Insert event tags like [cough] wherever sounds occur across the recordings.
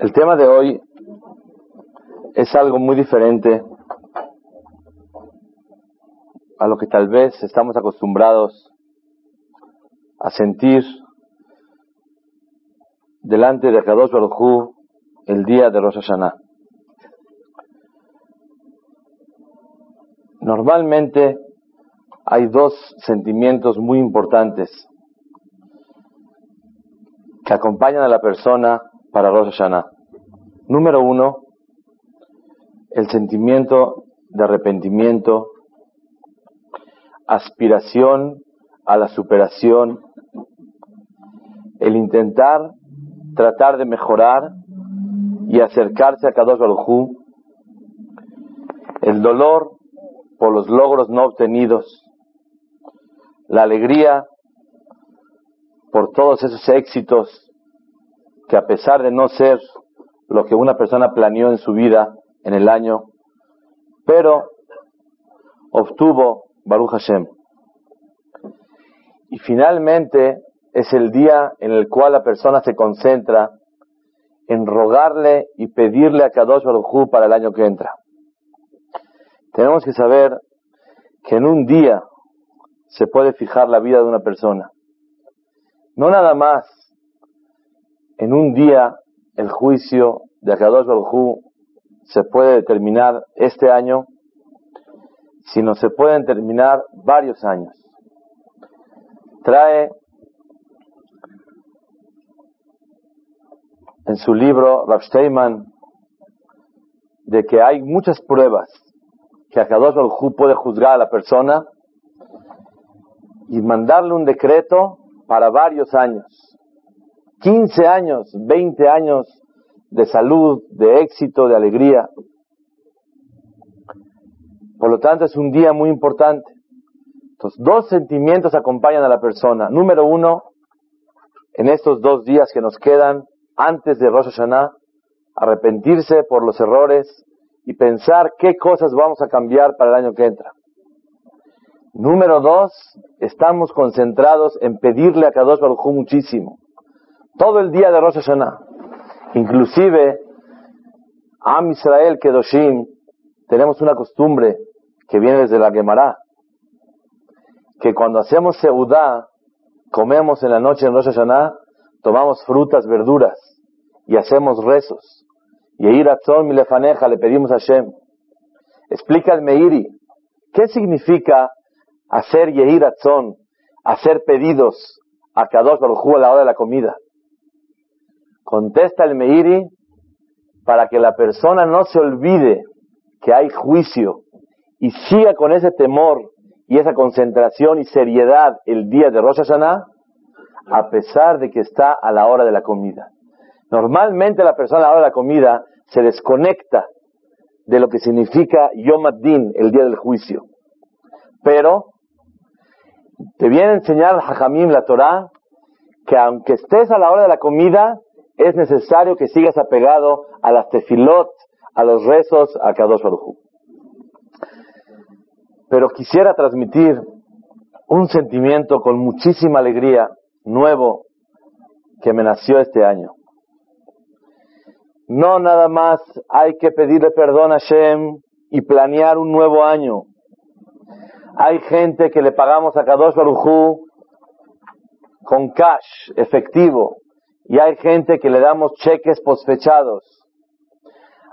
El tema de hoy es algo muy diferente a lo que tal vez estamos acostumbrados a sentir delante de Kadosh Baruj el día de Rosh Hashanah. Normalmente hay dos sentimientos muy importantes que acompañan a la persona para Rosh Hashanah. Número uno, el sentimiento de arrepentimiento, aspiración a la superación, el intentar tratar de mejorar y acercarse a Kadosh Baruj el dolor por los logros no obtenidos, la alegría por todos esos éxitos que a pesar de no ser lo que una persona planeó en su vida en el año, pero obtuvo Baruch Hashem. Y finalmente es el día en el cual la persona se concentra en rogarle y pedirle a Kadosh Baruj para el año que entra. Tenemos que saber que en un día se puede fijar la vida de una persona. No nada más en un día el juicio de Akadosh Baruj se puede determinar este año, sino se pueden determinar varios años. Trae en su libro Rav Steinman de que hay muchas pruebas que Akadosh Baruj puede juzgar a la persona y mandarle un decreto para varios años. 15 años, 20 años de salud, de éxito, de alegría. Por lo tanto, es un día muy importante. Entonces, dos sentimientos acompañan a la persona. Número uno, en estos dos días que nos quedan antes de Rosh Hashanah, arrepentirse por los errores y pensar qué cosas vamos a cambiar para el año que entra. Número dos, estamos concentrados en pedirle a Kadosh Baruj muchísimo. Todo el día de Rosh Hashanah. Inclusive, Am Israel Kedoshim, tenemos una costumbre que viene desde la Gemara, que cuando hacemos Seudá, comemos en la noche en Rosh Hashanah, tomamos frutas, verduras y hacemos rezos. Y ir a Milefaneja le pedimos a Hashem. Explica el Meiri, ¿qué significa hacer Yehir Atzon, hacer pedidos a Kadosh Baruj a la hora de la comida. Contesta el Meiri para que la persona no se olvide que hay juicio y siga con ese temor y esa concentración y seriedad el día de Rosh Hashanah, a pesar de que está a la hora de la comida. Normalmente la persona a la hora de la comida se desconecta de lo que significa Yom Ad-Din, el día del juicio. Pero te viene a enseñar Jajamim, la Torah, que aunque estés a la hora de la comida, es necesario que sigas apegado a las tefilot, a los rezos, a Kadosh Baruj Pero quisiera transmitir un sentimiento con muchísima alegría, nuevo, que me nació este año. No nada más hay que pedirle perdón a Shem y planear un nuevo año. Hay gente que le pagamos a Kadosh Barujú con cash, efectivo, y hay gente que le damos cheques posfechados.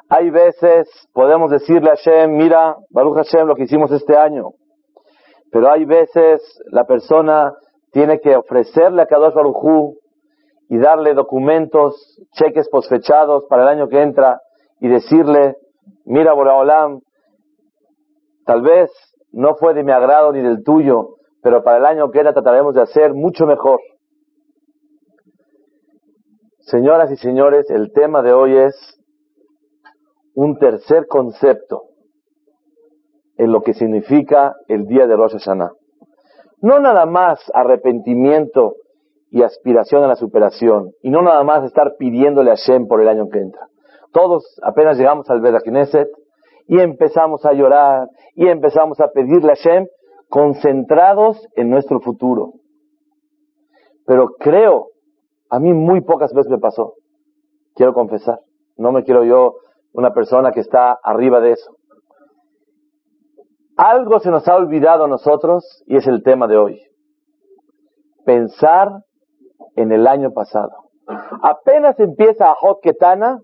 Hay veces podemos decirle a Hashem, mira, Baruch Hashem, lo que hicimos este año. Pero hay veces la persona tiene que ofrecerle a Kadosh Barujú y darle documentos, cheques posfechados para el año que entra y decirle, mira, Boraholam, tal vez no fue de mi agrado ni del tuyo, pero para el año que era trataremos de hacer mucho mejor. Señoras y señores, el tema de hoy es un tercer concepto en lo que significa el día de Rosh Hashanah. No nada más arrepentimiento y aspiración a la superación, y no nada más estar pidiéndole a Shem por el año que entra. Todos apenas llegamos al Knesset, y empezamos a llorar y empezamos a pedirle a Shem concentrados en nuestro futuro. Pero creo, a mí muy pocas veces me pasó. quiero confesar. No me quiero yo una persona que está arriba de eso. Algo se nos ha olvidado a nosotros y es el tema de hoy. Pensar en el año pasado. Apenas empieza a Hot Ketana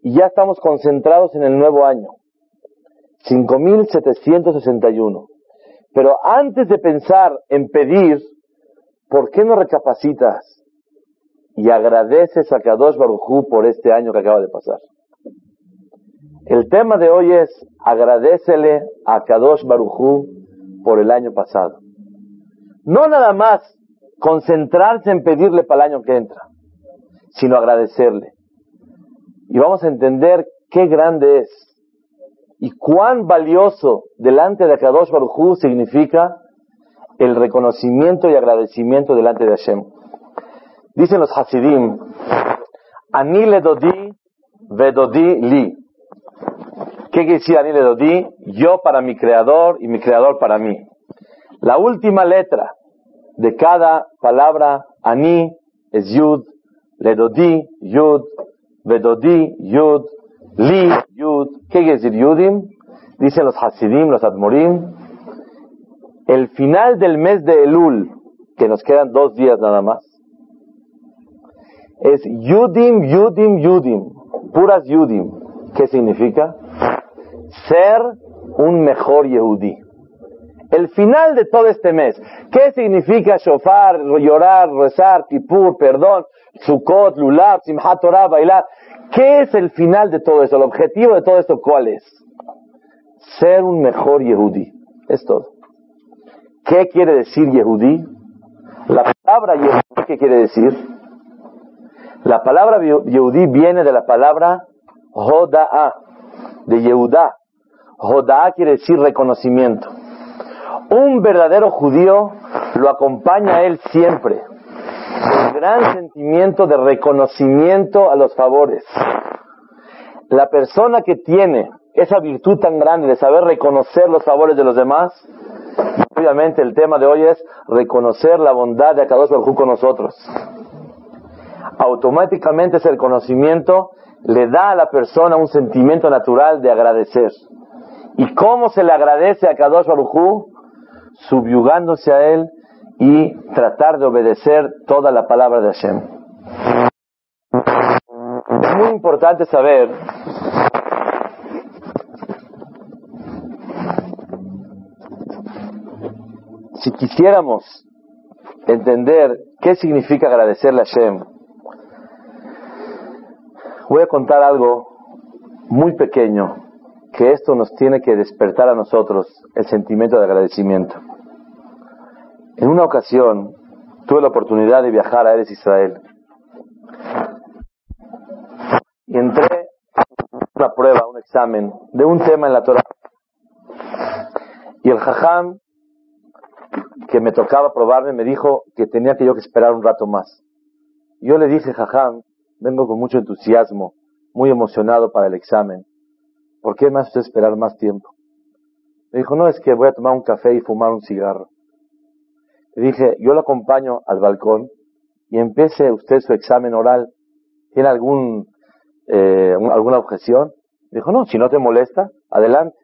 y ya estamos concentrados en el nuevo año. 5761. Pero antes de pensar en pedir, ¿por qué no recapacitas y agradeces a Kadosh Barujú por este año que acaba de pasar? El tema de hoy es agradecele a Kadosh Barujú por el año pasado. No nada más concentrarse en pedirle para el año que entra, sino agradecerle. Y vamos a entender qué grande es y cuán valioso delante de Kadosh Baruj significa el reconocimiento y agradecimiento delante de Hashem. Dicen los Hasidim, Ani le vedodi li. ¿Qué quiere decir Ani le dodi? Yo para mi creador y mi creador para mí. La última letra de cada palabra Ani es Yud, le dodi, Yud, vedodi, Yud, Li, Yud, ¿qué quiere decir Yudim? Dicen los Hasidim, los Admorim. El final del mes de Elul, que nos quedan dos días nada más, es Yudim, Yudim, Yudim, puras Yudim. ¿Qué significa? Ser un mejor Yehudi. El final de todo este mes. ¿Qué significa shofar, llorar, rezar, tipur, perdón, Sukkot, Lulab, Simchat Torah, bailar? ¿Qué es el final de todo esto? ¿El objetivo de todo esto cuál es? Ser un mejor Yehudi. Es todo. ¿Qué quiere decir Yehudi? La palabra Yehudi, ¿qué quiere decir? La palabra Yehudi viene de la palabra Hoda'a, de Yehuda. Hoda'a quiere decir reconocimiento. Un verdadero judío lo acompaña a él siempre gran sentimiento de reconocimiento a los favores. La persona que tiene esa virtud tan grande de saber reconocer los favores de los demás, obviamente el tema de hoy es reconocer la bondad de Akadosh Baruj con nosotros. Automáticamente ese reconocimiento le da a la persona un sentimiento natural de agradecer. ¿Y cómo se le agradece a Kadosh Baruj Subyugándose a él y tratar de obedecer toda la palabra de Hashem. Es muy importante saber si quisiéramos entender qué significa agradecerle a Hashem, voy a contar algo muy pequeño que esto nos tiene que despertar a nosotros el sentimiento de agradecimiento. En una ocasión tuve la oportunidad de viajar a Eres Israel y entré a una prueba, un examen de un tema en la Torah. Y el jajam que me tocaba probarme me dijo que tenía que yo que esperar un rato más. Yo le dije, jajam, vengo con mucho entusiasmo, muy emocionado para el examen. ¿Por qué me hace esperar más tiempo? Me dijo, no, es que voy a tomar un café y fumar un cigarro. Le dije, yo lo acompaño al balcón y empiece usted su examen oral. ¿Tiene algún, eh, alguna objeción? Dijo, no, si no te molesta, adelante.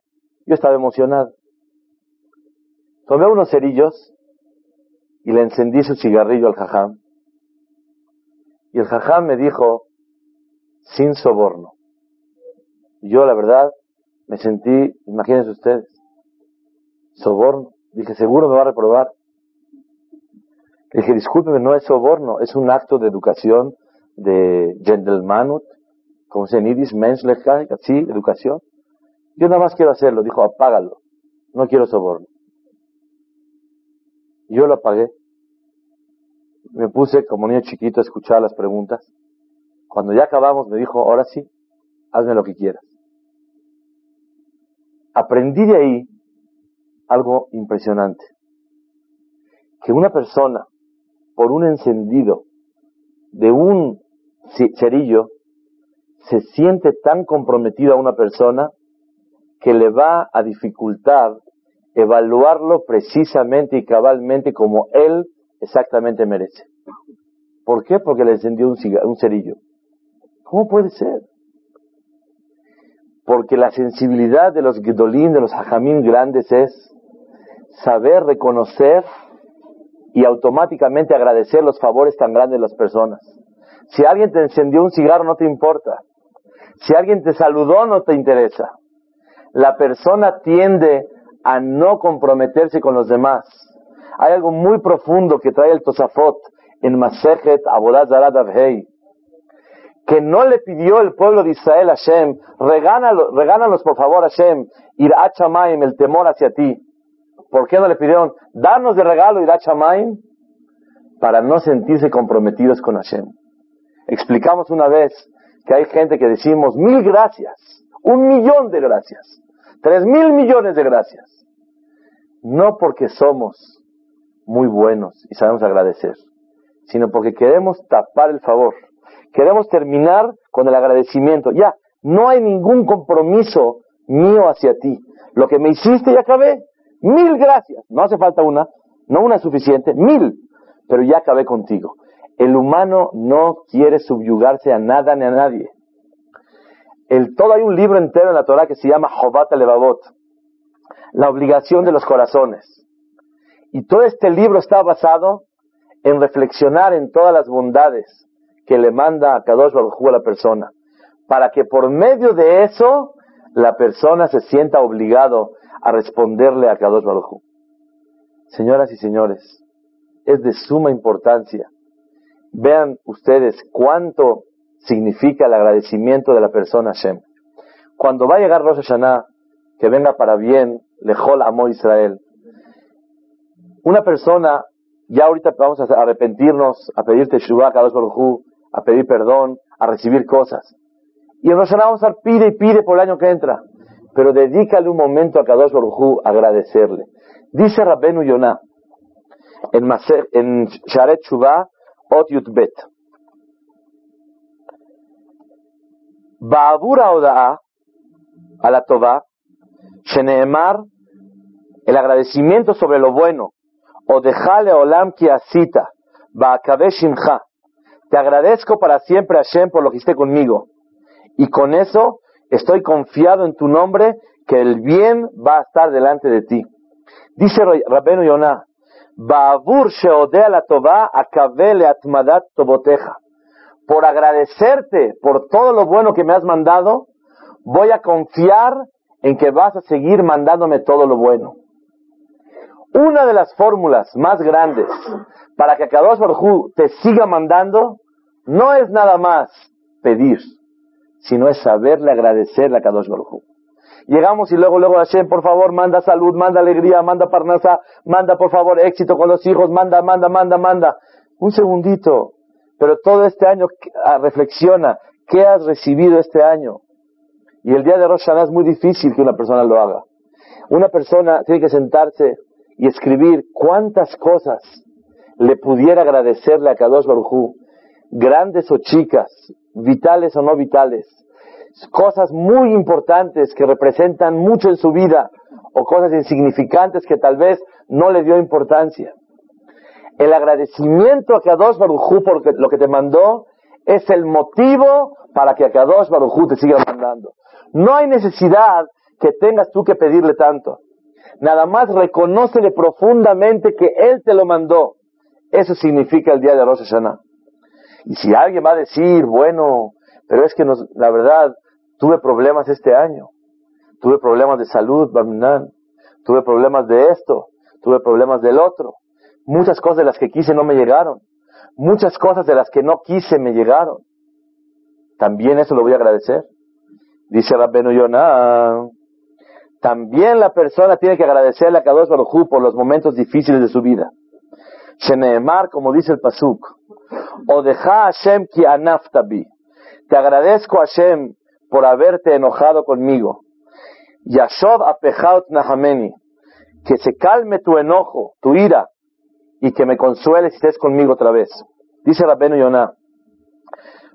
Yo estaba emocionado. Tomé unos cerillos y le encendí su cigarrillo al jajam. Y el jajam me dijo, sin soborno. Yo, la verdad, me sentí, imagínense ustedes, soborno. Dije, seguro me va a reprobar. Dije, discúlpeme, no es soborno, es un acto de educación, de gentlemanut, como se dice, menschlichkeit, educación. Yo nada más quiero hacerlo, dijo, apágalo, no quiero soborno. Yo lo apagué. Me puse como niño chiquito a escuchar las preguntas. Cuando ya acabamos me dijo, ahora sí, hazme lo que quieras. Aprendí de ahí algo impresionante. Que una persona por un encendido de un cerillo, se siente tan comprometido a una persona que le va a dificultar evaluarlo precisamente y cabalmente como él exactamente merece. ¿Por qué? Porque le encendió un, cerillo. ¿Cómo puede ser? Porque la sensibilidad de los Gedolín, de los Hajamim grandes es saber reconocer y automáticamente agradecer los favores tan grandes de las personas. Si alguien te encendió un cigarro no te importa. Si alguien te saludó no te interesa. La persona tiende a no comprometerse con los demás. Hay algo muy profundo que trae el Tosafot en Masejet Abodat Avhei, que no le pidió el pueblo de Israel a Hashem, regánalos, por favor Hashem, ir a Chamaim, el temor hacia ti. ¿Por qué no le pidieron, darnos de regalo ir a Chamaim? Para no sentirse comprometidos con Hashem. Explicamos una vez que hay gente que decimos mil gracias, un millón de gracias, tres mil millones de gracias. No porque somos muy buenos y sabemos agradecer, sino porque queremos tapar el favor. Queremos terminar con el agradecimiento. Ya, no hay ningún compromiso mío hacia ti. Lo que me hiciste ya acabé. Mil gracias. No hace falta una, no una es suficiente, mil. Pero ya acabé contigo. El humano no quiere subyugarse a nada ni a nadie. El, todo hay un libro entero en la Torah que se llama Jobat Levavot, la obligación de los corazones. Y todo este libro está basado en reflexionar en todas las bondades que le manda a Kadosh Baruj a la persona, para que por medio de eso la persona se sienta obligado a responderle a Kadosh Baruj Señoras y señores, es de suma importancia. Vean ustedes cuánto significa el agradecimiento de la persona Hashem. Cuando va a llegar Rosh Hashanah, que venga para bien, Lejol Amo Israel, una persona, ya ahorita vamos a arrepentirnos, a pedir Teshuvah a a pedir perdón, a recibir cosas. Y en Rosh vamos a pide y pide por el año que entra. Pero dedícale un momento a Kadosh Baruj a agradecerle. Dice Rabbenu Yonah en, en Sharet Shuvah Ot Yutbet. Ba'abura Oda'a a la Sheneemar, el agradecimiento sobre lo bueno, o dejale olam ki asita, shimcha. Te agradezco para siempre Hashem por lo que hiciste conmigo. Y con eso estoy confiado en tu nombre que el bien va a estar delante de ti. Dice Rabenu Yonah, Ba'avur sheodea la akavele atmadat toboteja. Por agradecerte por todo lo bueno que me has mandado, voy a confiar en que vas a seguir mandándome todo lo bueno. Una de las fórmulas más grandes para que Kadosh Baruj te siga mandando no es nada más pedir, sino es saberle agradecerle a Kadosh Baruj Llegamos y luego, luego Hashem, por favor, manda salud, manda alegría, manda parnasa, manda por favor éxito con los hijos, manda, manda, manda, manda. Un segundito. Pero todo este año ah, reflexiona, ¿qué has recibido este año? Y el día de Rosh Hashanah es muy difícil que una persona lo haga. Una persona tiene que sentarse y escribir cuántas cosas le pudiera agradecerle a Kadosh Barujú, grandes o chicas, vitales o no vitales, cosas muy importantes que representan mucho en su vida o cosas insignificantes que tal vez no le dio importancia. El agradecimiento a Kadosh Barujú por lo que te mandó es el motivo para que a Kadosh Barujú te siga mandando. No hay necesidad que tengas tú que pedirle tanto. Nada más reconócele profundamente que Él te lo mandó. Eso significa el día de Rosh Hashanah. Y si alguien va a decir, bueno, pero es que la verdad, tuve problemas este año. Tuve problemas de salud, Barminan. Tuve problemas de esto. Tuve problemas del otro. Muchas cosas de las que quise no me llegaron. Muchas cosas de las que no quise me llegaron. También eso lo voy a agradecer. Dice Rabbenu Yonah, también la persona tiene que agradecerle a Kadosh Baruj por los momentos difíciles de su vida. Sheneemar, como dice el Pasuk, o deja Hashem ki anaftabi. Te agradezco Hashem por haberte enojado conmigo. Yashov apechaut nahameni. Que se calme tu enojo, tu ira, y que me consueles si estés conmigo otra vez. Dice Rabbenu Yonah,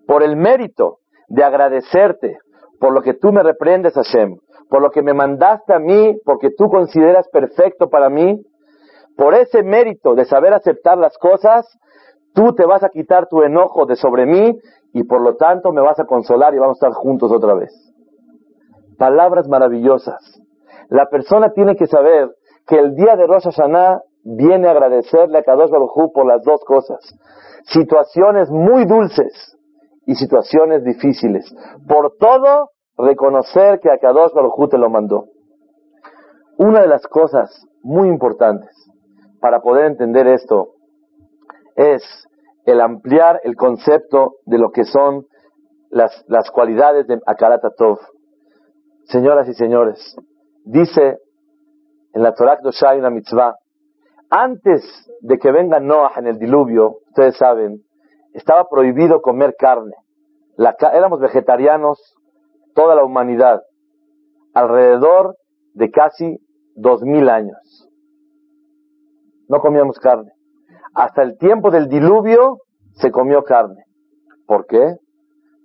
por el mérito de agradecerte por lo que tú me reprendes, Hashem, por lo que me mandaste a mí, porque tú consideras perfecto para mí, por ese mérito de saber aceptar las cosas, tú te vas a quitar tu enojo de sobre mí y por lo tanto me vas a consolar y vamos a estar juntos otra vez. Palabras maravillosas. La persona tiene que saber que el día de Rosh Hashanah viene a agradecerle a Kadosh Baruj por las dos cosas. Situaciones muy dulces y situaciones difíciles. Por todo, reconocer que a Kadosh Baruj te lo mandó. Una de las cosas muy importantes para poder entender esto es el ampliar el concepto de lo que son las, las cualidades de Akarat Tov. Señoras y señores, dice en la Torah Dosha hay una mitzvah. Antes de que venga Noah en el diluvio, ustedes saben, estaba prohibido comer carne. Éramos vegetarianos, toda la humanidad, alrededor de casi dos mil años. No comíamos carne. Hasta el tiempo del diluvio se comió carne. ¿Por qué?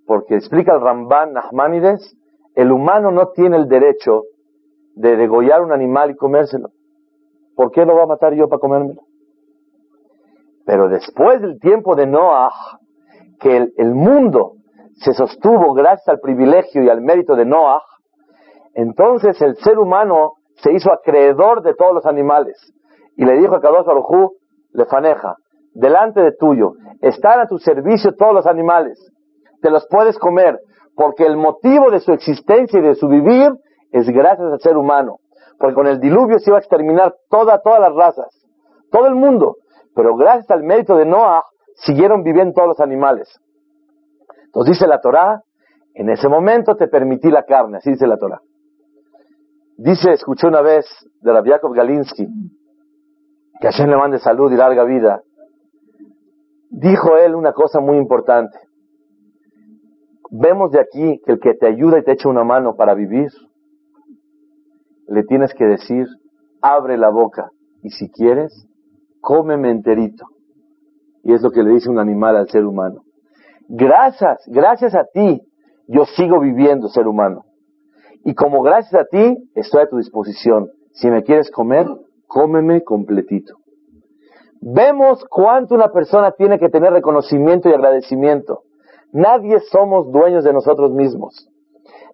Porque explica el Ramban Nachmanides, el humano no tiene el derecho de degollar un animal y comérselo. ¿Por qué lo va a matar yo para comérmelo? Pero después del tiempo de Noah, que el, mundo se sostuvo gracias al privilegio y al mérito de Noah, entonces el ser humano se hizo acreedor de todos los animales. Y le dijo a Kadosh Barujú, le faneja, delante de tuyo, están a tu servicio todos los animales, te los puedes comer, porque el motivo de su existencia y de su vivir es gracias al ser humano. Porque con el diluvio se iba a exterminar toda, todas las razas, todo el mundo. Pero gracias al mérito de Noah, siguieron viviendo todos los animales. Entonces dice la Torah, en ese momento te permití la carne, así dice la Torah. Dice, escuché una vez de Rabbi Yaakov Galinsky, que Hashem le mande salud y larga vida. Dijo él una cosa muy importante. Vemos de aquí que el que te ayuda y te echa una mano para vivir, le tienes que decir, abre la boca y si quieres, cómeme enterito. Y es lo que le dice un animal al ser humano. Gracias, gracias a ti, yo sigo viviendo ser humano. Y como gracias a ti, estoy a tu disposición. Si me quieres comer, cómeme completito. Vemos cuánto una persona tiene que tener reconocimiento y agradecimiento. Nadie somos dueños de nosotros mismos.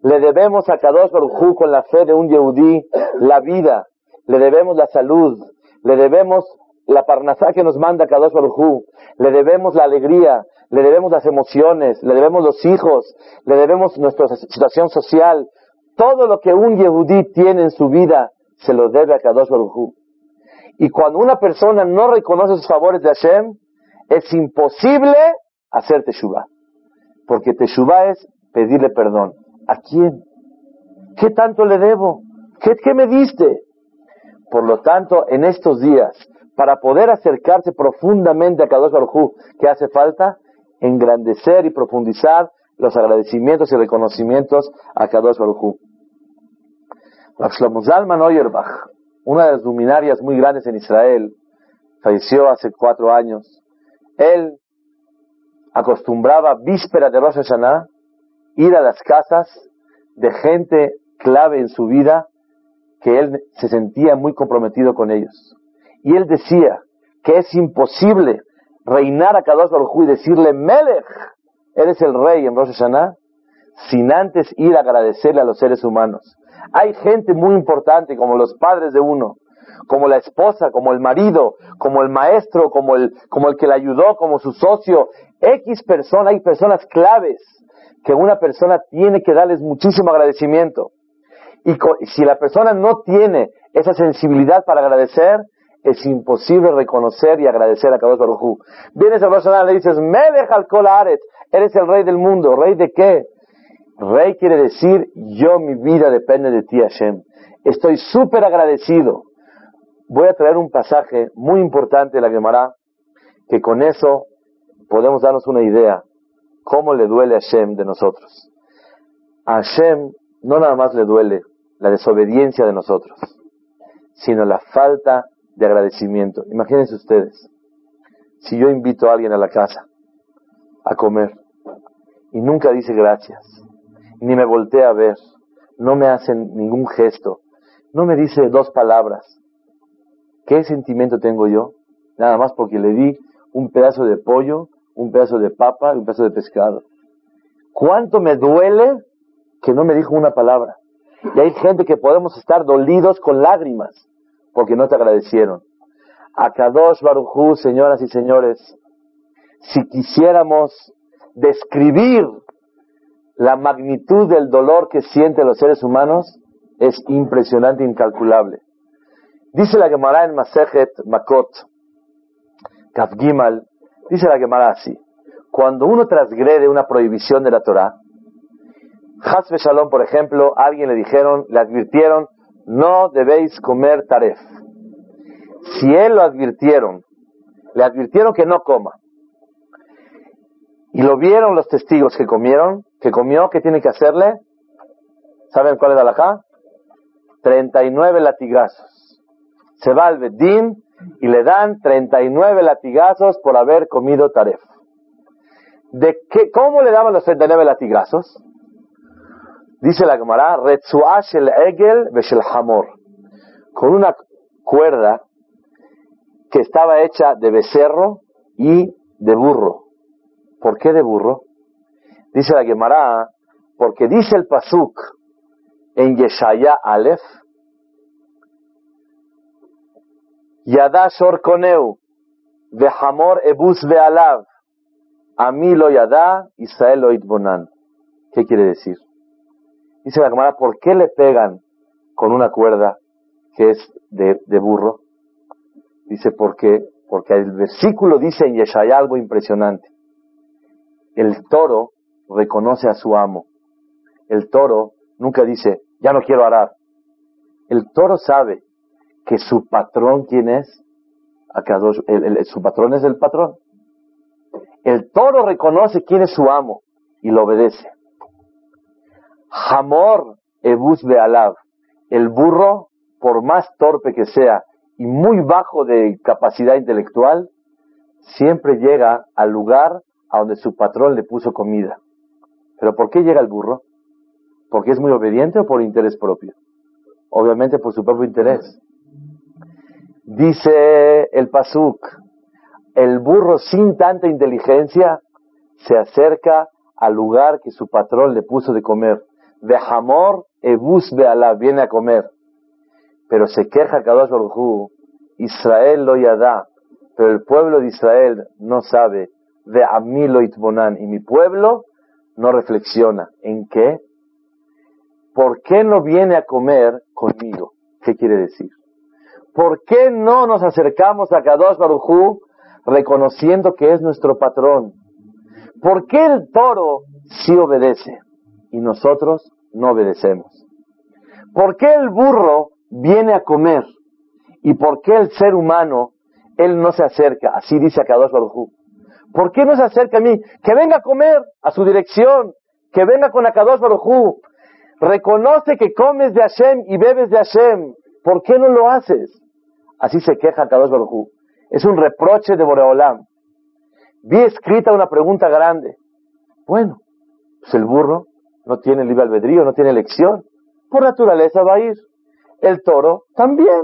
Le debemos a Kadosh Baruj con la fe de un Yehudí la vida, le debemos la salud, le debemos la parnasá que nos manda Kadosh Baruj le debemos la alegría, le debemos las emociones, le debemos los hijos, le debemos nuestra situación social. Todo lo que un Yehudí tiene en su vida se lo debe a Kadosh Baruj Y cuando una persona no reconoce sus favores de Hashem, es imposible hacer Teshuvah. Porque Teshuvah es pedirle perdón. ¿A quién? ¿Qué tanto le debo? ¿Qué, me diste? Por lo tanto, en estos días, para poder acercarse profundamente a Kadosh Baruj ¿qué hace falta? Engrandecer y profundizar los agradecimientos y reconocimientos a Kadosh Baruj Shlomo Zalman Oyerbach, una de las luminarias muy grandes en Israel, falleció hace cuatro años. Él acostumbraba víspera de Rosh Hashanah ir a las casas de gente clave en su vida que él se sentía muy comprometido con ellos. Y él decía que es imposible reinar a Kadosh Baruj y decirle, Melech, eres el rey en Rosh Hashanah, sin antes ir a agradecerle a los seres humanos. Hay gente muy importante como los padres de uno, como la esposa, como el marido, como el maestro, como el, como el que le ayudó, como su socio. X personas, hay personas claves que una persona tiene que darles muchísimo agradecimiento. Y si la persona no tiene esa sensibilidad para agradecer, es imposible reconocer y agradecer a Kadosh Baruj Vienes a persona y le dices, Melech al Aret, eres el rey del mundo. ¿Rey de qué? Rey quiere decir, yo mi vida depende de ti, Hashem. Estoy súper agradecido. Voy a traer un pasaje muy importante de la Gemara, que con eso podemos darnos una idea cómo le duele a Hashem de nosotros. A Hashem no nada más le duele la desobediencia de nosotros, sino la falta de agradecimiento. Imagínense ustedes, si yo invito a alguien a la casa a comer y nunca dice gracias, ni me voltea a ver, no me hace ningún gesto, no me dice dos palabras, ¿qué sentimiento tengo yo? Nada más porque le di un pedazo de pollo un pedazo de papa y un pedazo de pescado. ¿Cuánto me duele que no me dijo una palabra? Y hay gente que podemos estar dolidos con lágrimas porque no te agradecieron. A Kadosh Barujú, señoras y señores, si quisiéramos describir la magnitud del dolor que sienten los seres humanos, es impresionante incalculable. Dice la Gemara en Masejet Makot, Kafgimal, dice la Gemara así, cuando uno transgrede una prohibición de la Torah, Hasbe Shalom, por ejemplo, alguien le dijeron, le advirtieron, no debéis comer taref. Si él lo advirtieron, le advirtieron que no coma, y lo vieron los testigos que comieron, que comió, ¿qué tiene que hacerle? ¿Saben cuál es la acá? 39 latigazos. Se va al Bedín y le dan 39 latigazos por haber comido taref. ¿De qué, ¿Cómo le daban los 39 latigazos? Dice la Gemara, el Egel Beshel Hamor. Con una cuerda que estaba hecha de becerro y de burro. ¿Por qué de burro? Dice la Gemara, porque dice el Pasuk en Yeshaya Aleph, Yada Shor Koneu, Vehamor Ebus Vealav, Ami lo Yada, Israel lo. ¿Qué quiere decir? Dice la Gemara, ¿por qué le pegan con una cuerda que es de, de burro? Dice, ¿por qué? Porque el versículo dice en Yeshaya algo impresionante. El toro reconoce a su amo. El toro nunca dice, ya no quiero arar. El toro sabe que su patrón, ¿quién es? su patrón es el patrón. El toro reconoce quién es su amo y lo obedece. Hamor ebus bealav. El burro, por más torpe que sea y muy bajo de capacidad intelectual, siempre llega al lugar a donde su patrón le puso comida. ¿Pero por qué llega el burro? ¿Porque es muy obediente o por interés propio? Obviamente por su propio interés. Dice el Pasuk, el burro sin tanta inteligencia se acerca al lugar que su patrón le puso de comer. De Hamor, Ebus Bealá, viene a comer. Pero se queja Kadosh Baruj Israel lo yada, pero el pueblo de Israel no sabe de Amilo Itbonan y mi pueblo no reflexiona. ¿En qué? ¿Por qué no viene a comer conmigo? ¿Qué quiere decir? ¿Por qué no nos acercamos a Kadosh Barujú reconociendo que es nuestro patrón? ¿Por qué el toro sí obedece y nosotros no obedecemos? ¿Por qué el burro viene a comer y por qué el ser humano él no se acerca? Así dice Kadosh Barujú. ¿Por qué no se acerca a mí? Que venga a comer a su dirección, que venga con Akadosh Barujú. Reconoce que comes de Hashem y bebes de Hashem. ¿Por qué no lo haces? Así se queja Akadosh Barujú. Es un reproche de Boreolam. Vi escrita una pregunta grande. Bueno, pues el burro no tiene libre albedrío, no tiene elección. Por naturaleza va a ir. El toro también.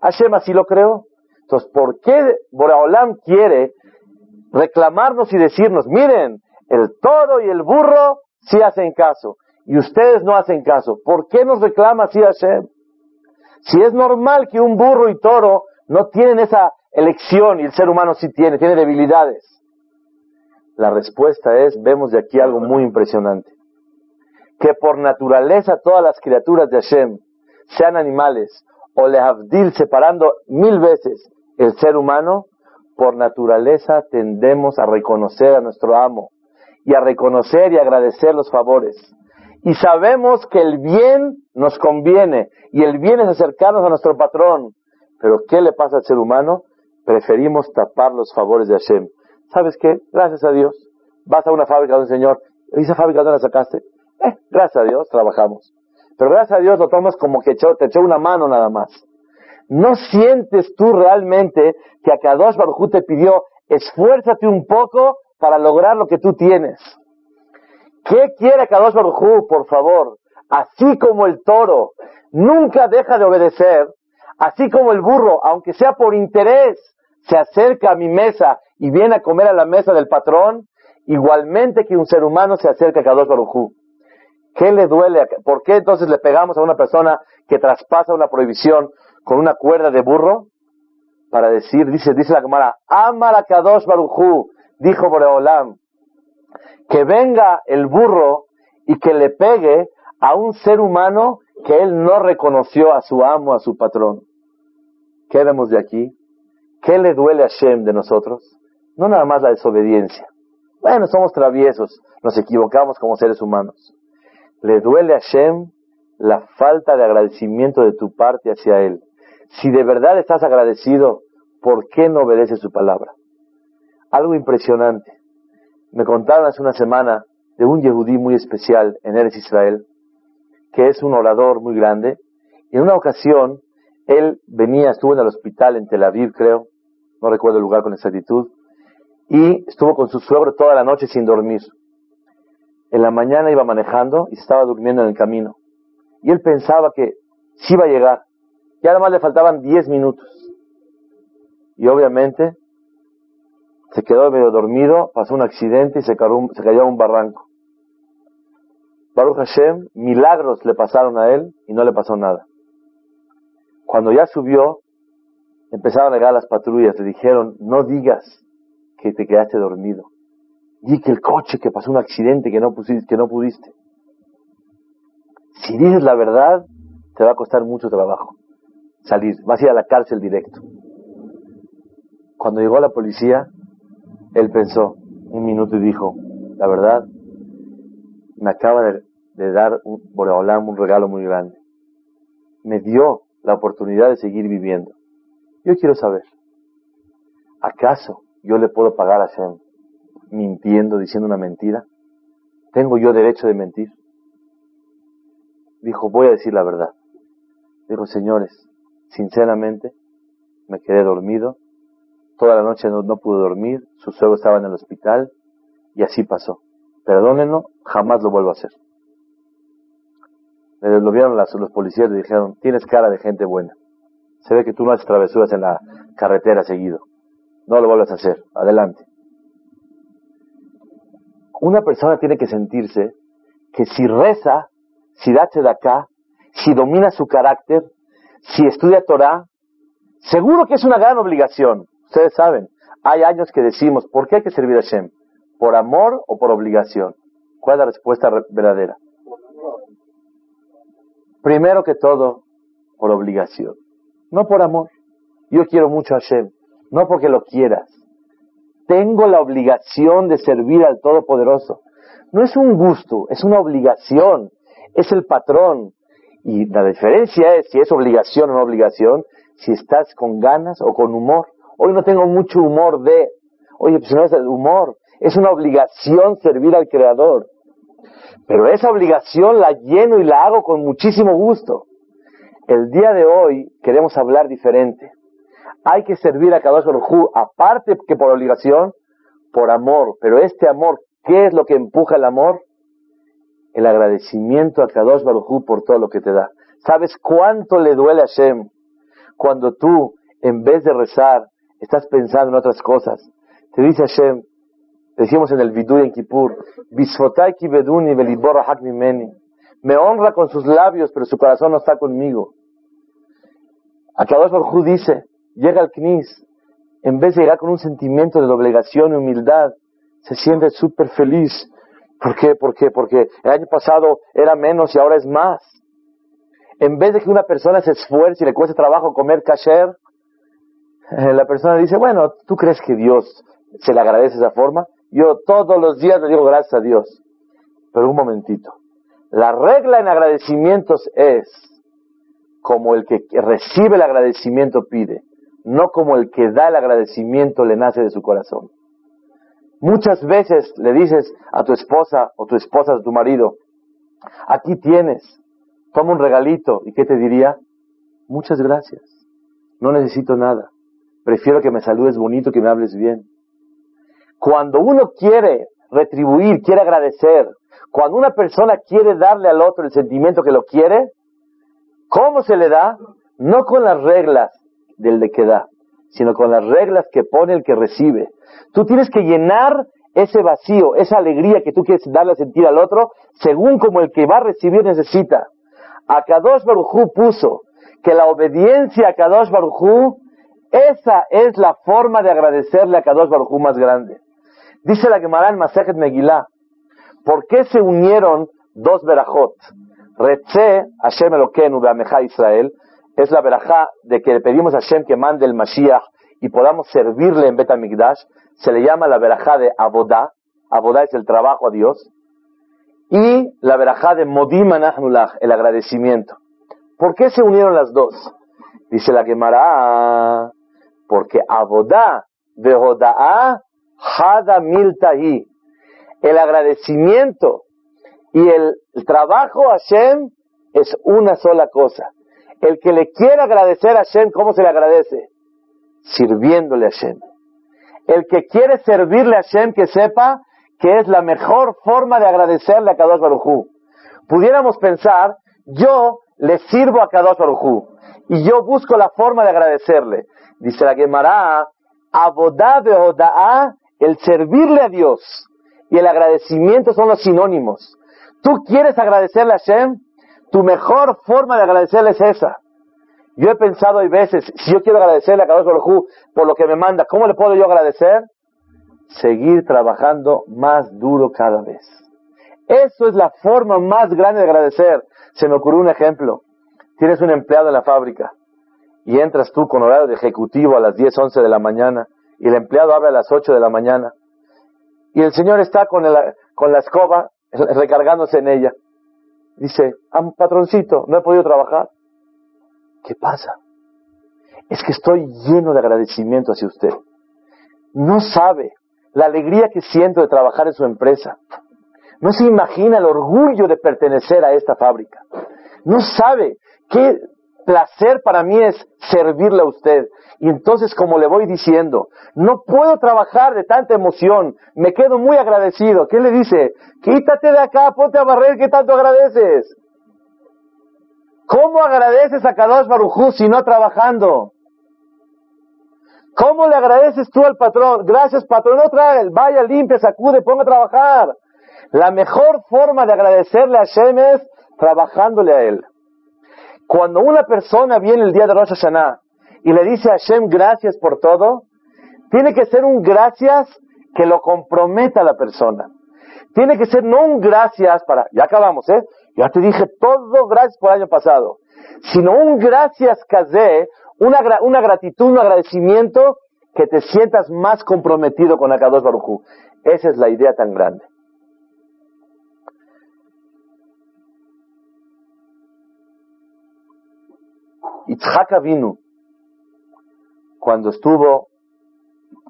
Hashem así lo creó. Entonces, ¿por qué Boreolam quiere reclamarnos y decirnos, miren, el toro y el burro sí hacen caso y ustedes no hacen caso. ¿Por qué nos reclama así Hashem? Si es normal que un burro y toro no tienen esa elección y el ser humano sí tiene, tiene debilidades. La respuesta es, vemos de aquí algo muy impresionante, que por naturaleza todas las criaturas de Hashem, sean animales o lehavdil separando mil veces el ser humano, por naturaleza tendemos a reconocer a nuestro amo y a reconocer y agradecer los favores. Y sabemos que el bien nos conviene y el bien es acercarnos a nuestro patrón. Pero ¿qué le pasa al ser humano? Preferimos tapar los favores de Hashem. ¿Sabes qué? Gracias a Dios. Vas a una fábrica de un señor. ¿Y esa fábrica dónde la sacaste? Eh, gracias a Dios trabajamos. Pero gracias a Dios lo tomas como que te echó una mano nada más. ¿No sientes tú realmente que a Kadosh Baruj te pidió esfuérzate un poco para lograr lo que tú tienes? ¿Qué quiere Kadosh Baruj por favor? Así como el toro nunca deja de obedecer, así como el burro, aunque sea por interés, se acerca a mi mesa y viene a comer a la mesa del patrón, igualmente que un ser humano se acerca a Kadosh Baruj ¿Qué le duele? ¿Por qué entonces le pegamos a una persona que traspasa una prohibición con una cuerda de burro? Para decir, dice, dice la Gemara, Amar a Kadosh Baruj dijo Boreolam, que venga el burro y que le pegue a un ser humano que él no reconoció a su amo, a su patrón. ¿Qué vemos de aquí? ¿Qué le duele a Shem de nosotros? No nada más la desobediencia. Bueno, somos traviesos, nos equivocamos como seres humanos. Le duele a Shem la falta de agradecimiento de tu parte hacia él. Si de verdad estás agradecido, ¿por qué no obedeces su palabra? Algo impresionante. Me contaron hace una semana de un yehudí muy especial en Eres Israel, que es un orador muy grande. Y en una ocasión, él venía, estuvo en el hospital en Tel Aviv, creo, no recuerdo el lugar con exactitud, y estuvo con su suegro toda la noche sin dormir. En la mañana iba manejando y estaba durmiendo en el camino. Y él pensaba que sí iba a llegar. Y además le faltaban 10 minutos. Y obviamente se quedó medio dormido, pasó un accidente y se cayó, se a un barranco. Baruch Hashem, milagros le pasaron a él y no le pasó nada. Cuando ya subió, empezaron a llegar las patrullas, le dijeron, no digas que te quedaste dormido. Di que el coche, que pasó un accidente, que no, pusiste, que no pudiste. Si dices la verdad, te va a costar mucho trabajo salir, vas a ir a la cárcel directo. Cuando llegó la policía, él pensó un minuto y dijo, la verdad, me acaba de, dar un, Boreolam un regalo muy grande. Me dio la oportunidad de seguir viviendo. Yo quiero saber, ¿acaso yo le puedo pagar a Shem mintiendo, diciendo una mentira? ¿Tengo yo derecho de mentir? Dijo, voy a decir la verdad. Dijo, señores, sinceramente, me quedé dormido. Toda la noche no, pude dormir. Su suegro estaba en el hospital y así pasó. Perdónenlo, jamás lo vuelvo a hacer. lo vieron los policías y le dijeron, tienes cara de gente buena. Se ve que tú no haces travesuras en la carretera seguido. No lo vuelvas a hacer. Adelante. Una persona tiene que sentirse que si reza, si da acá, si domina su carácter, si estudia Torah, seguro que es una gran obligación. Ustedes saben, hay años que decimos, ¿por qué hay que servir a Hashem? ¿Por amor o por obligación? ¿Cuál es la respuesta verdadera? Primero que todo, por obligación, no por amor. Yo quiero mucho a Hashem, no porque lo quieras. Tengo la obligación de servir al Todopoderoso. No es un gusto, es una obligación. Es el patrón. Y la diferencia es si es obligación o no obligación, si estás con ganas o con humor. Hoy no tengo mucho humor de, oye, pues no es el humor, es una obligación servir al Creador. Pero esa obligación la lleno y la hago con muchísimo gusto. El día de hoy queremos hablar diferente. Hay que servir a Kadosh Baruj aparte que por obligación, por amor. Pero este amor, ¿qué es lo que empuja el amor? El agradecimiento a Kadosh Baruj por todo lo que te da. ¿Sabes cuánto le duele a Shem cuando tú, en vez de rezar, estás pensando en otras cosas? Te dice Hashem, decimos en el Vidu en Kippur, beduni me honra con sus labios, pero su corazón no está conmigo. Akadosh Baruj dice, llega al Knis, en vez de llegar con un sentimiento de doblegación y humildad, se siente súper feliz. ¿Por qué? ¿Por qué? Porque el año pasado era menos y ahora es más. En vez de que una persona se esfuerce y le cueste trabajo comer kasher, eh, la persona dice, bueno, ¿tú crees que Dios se le agradece de esa forma? Yo todos los días le digo gracias a Dios. Pero un momentito. La regla en agradecimientos es como el que recibe el agradecimiento pide, no como el que da el agradecimiento le nace de su corazón. Muchas veces le dices a tu esposa o tu esposa a tu marido, aquí tienes, toma un regalito, ¿y qué te diría? Muchas gracias, no necesito nada, prefiero que me saludes bonito, que me hables bien. Cuando uno quiere retribuir, quiere agradecer, cuando una persona quiere darle al otro el sentimiento que lo quiere, ¿cómo se le da? No con las reglas del de que da, sino con las reglas que pone el que recibe. Tú tienes que llenar ese vacío, esa alegría que tú quieres darle a sentir al otro, según como el que va a recibir necesita. A Kadosh Barujú puso que la obediencia a Kadosh Barujú, esa es la forma de agradecerle a Kadosh Barujú más grande. Dice la Gemara en Masejet Megillah, ¿por qué se unieron dos verajot? Retze Hashem Eloquenu Israel, es la verajá de que le pedimos a Hashem que mande el Mashiach y podamos servirle en Betamigdash, se le llama la verajá de Abodá, Abodá es el trabajo a Dios, y la verajá de Modim Anahnulach, el agradecimiento. ¿Por qué se unieron las dos? Dice la Gemara, porque Abodá de Hoda'a Hada Miltahi, el agradecimiento y el, trabajo a Hashem es una sola cosa. El que le quiere agradecer a Hashem, ¿cómo se le agradece? Sirviéndole a Hashem. El que quiere servirle a Hashem, que sepa que es la mejor forma de agradecerle a Kadosh Barujú. Pudiéramos pensar, yo le sirvo a Kadosh Barujú y yo busco la forma de agradecerle. Dice la Gemara, Abodá de Oda'a, el servirle a Dios y el agradecimiento son los sinónimos. Tú quieres agradecerle a Hashem, tu mejor forma de agradecerle es esa. Yo he pensado hay veces, si yo quiero agradecerle a Kadosh Baruj por lo que me manda, ¿cómo le puedo yo agradecer? Seguir trabajando más duro cada vez. Eso es la forma más grande de agradecer. Se me ocurrió un ejemplo. Tienes un empleado en la fábrica y entras tú con horario de ejecutivo a las 10, 11 de la mañana y el empleado abre a las 8 de la mañana y el señor está con, con la escoba recargándose en ella. Dice, patroncito, no he podido trabajar. ¿Qué pasa? Es que estoy lleno de agradecimiento hacia usted. No sabe la alegría que siento de trabajar en su empresa. No se imagina el orgullo de pertenecer a esta fábrica. No sabe qué placer para mí es servirle a usted. Y entonces, como le voy diciendo, no puedo trabajar de tanta emoción, me quedo muy agradecido. ¿Qué le dice? Quítate de acá, ponte a barrer, ¿qué tanto agradeces? ¿Cómo agradeces a Kadosh Barujú si no trabajando? ¿Cómo le agradeces tú al patrón? Gracias, patrón, no trae, vaya, limpia, sacude, ponga a trabajar. La mejor forma de agradecerle a Hashem es trabajándole a él. Cuando una persona viene el día de Rosh Hashanah y le dice a Hashem gracias por todo, tiene que ser un gracias que lo comprometa a la persona. Tiene que ser no un gracias para, ya acabamos, ¿eh? Ya te dije todo gracias por el año pasado, sino un gracias casé, una, una gratitud, un agradecimiento que te sientas más comprometido con Akadosh Baruchu. Esa es la idea tan grande. Itzhak vino cuando estuvo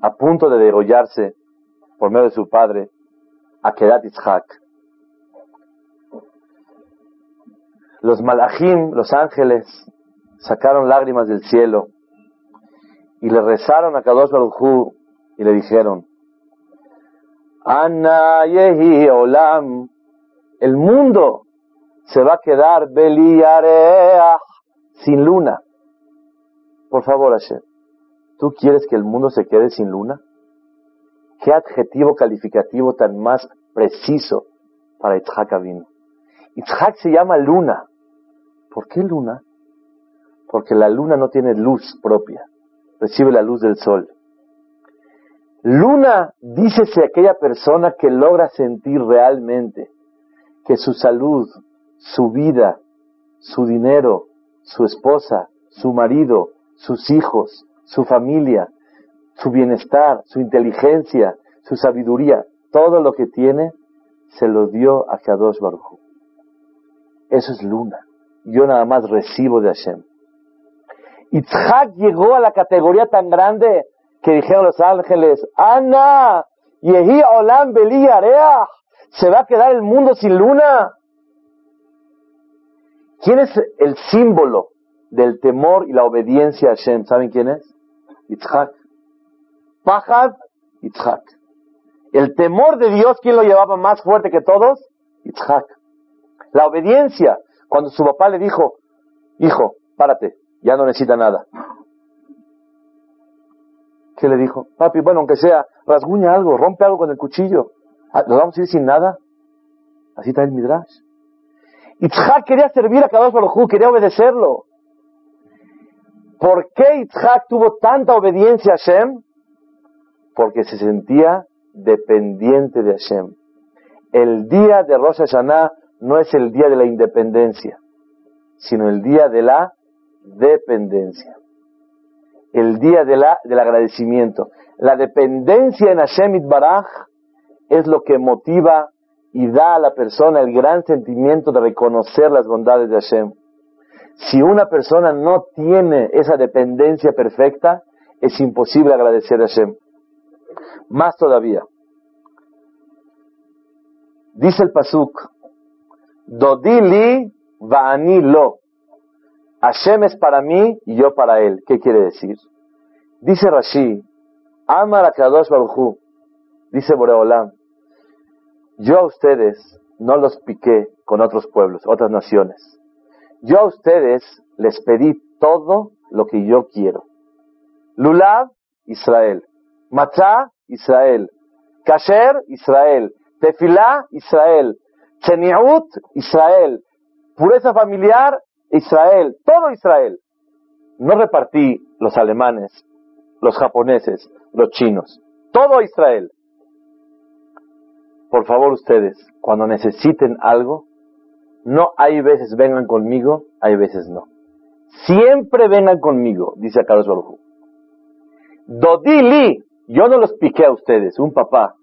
a punto de degollarse por medio de su padre, Akedat Itzhak, los malachim, los ángeles, sacaron lágrimas del cielo y le rezaron a Kadosh Baruj y le dijeron, Anna Yehi Olam, el mundo se va a quedar Beliareach sin luna. Por favor, Hashem, ¿tú quieres que el mundo se quede sin luna? ¿Qué adjetivo calificativo tan más preciso para Itzhak vino? Itzhak se llama luna. ¿Por qué luna? Porque la luna no tiene luz propia, recibe la luz del sol. Luna, dícese aquella persona que logra sentir realmente que su salud, su vida, su dinero, su esposa, su marido, sus hijos, su familia, su bienestar, su inteligencia, su sabiduría, todo lo que tiene, se lo dio a Kadosh Baruj Eso es luna. Yo nada más recibo de Hashem. Itzhak llegó a la categoría tan grande que dijeron los ángeles, Ana, Yehi Olam Beli se va a quedar el mundo sin luna. ¿Quién es el símbolo del temor y la obediencia a Hashem? ¿Saben quién es? Itzhak. Pajad, Itzhak. El temor de Dios, ¿quién lo llevaba más fuerte que todos? Itzhak. La obediencia, cuando su papá le dijo, hijo, párate, ya no necesita nada. ¿Qué le dijo? Papi, bueno, aunque sea, rasguña algo, rompe algo con el cuchillo. Ah, ¿Nos vamos a ir sin nada? Así está el Midrash. Itzhak quería servir a Kadosh Baruj quería obedecerlo. ¿Por qué Itzhak tuvo tanta obediencia a Hashem? Porque se sentía dependiente de Hashem. El día de Rosh Hashanah no es el día de la independencia, sino el día de la dependencia. El día de la, del agradecimiento. La dependencia en Hashem Baraj es lo que motiva y da a la persona el gran sentimiento de reconocer las bondades de Hashem. Si una persona no tiene esa dependencia perfecta, es imposible agradecer a Hashem. Más todavía. Dice el Pasuk, Dodili va'ani lo. Hashem es para mí y yo para él. ¿Qué quiere decir? Dice Rashi, Amar a Kadosh Baruchu, dice Boreolam, yo a ustedes no los piqué con otros pueblos, otras naciones. Yo a ustedes les pedí todo lo que yo quiero. Lulav, Israel. Matzah, Israel. Kasher, Israel. Tefilá, Israel. Cheniut, Israel. Pureza familiar, Israel. Todo Israel. No repartí los alemanes, los japoneses, los chinos. Todo Israel. Por favor ustedes, cuando necesiten algo, no hay veces vengan conmigo, hay veces no. Siempre vengan conmigo, dice Carlos Baruj. Dodili, yo no los piqué a ustedes, un papá.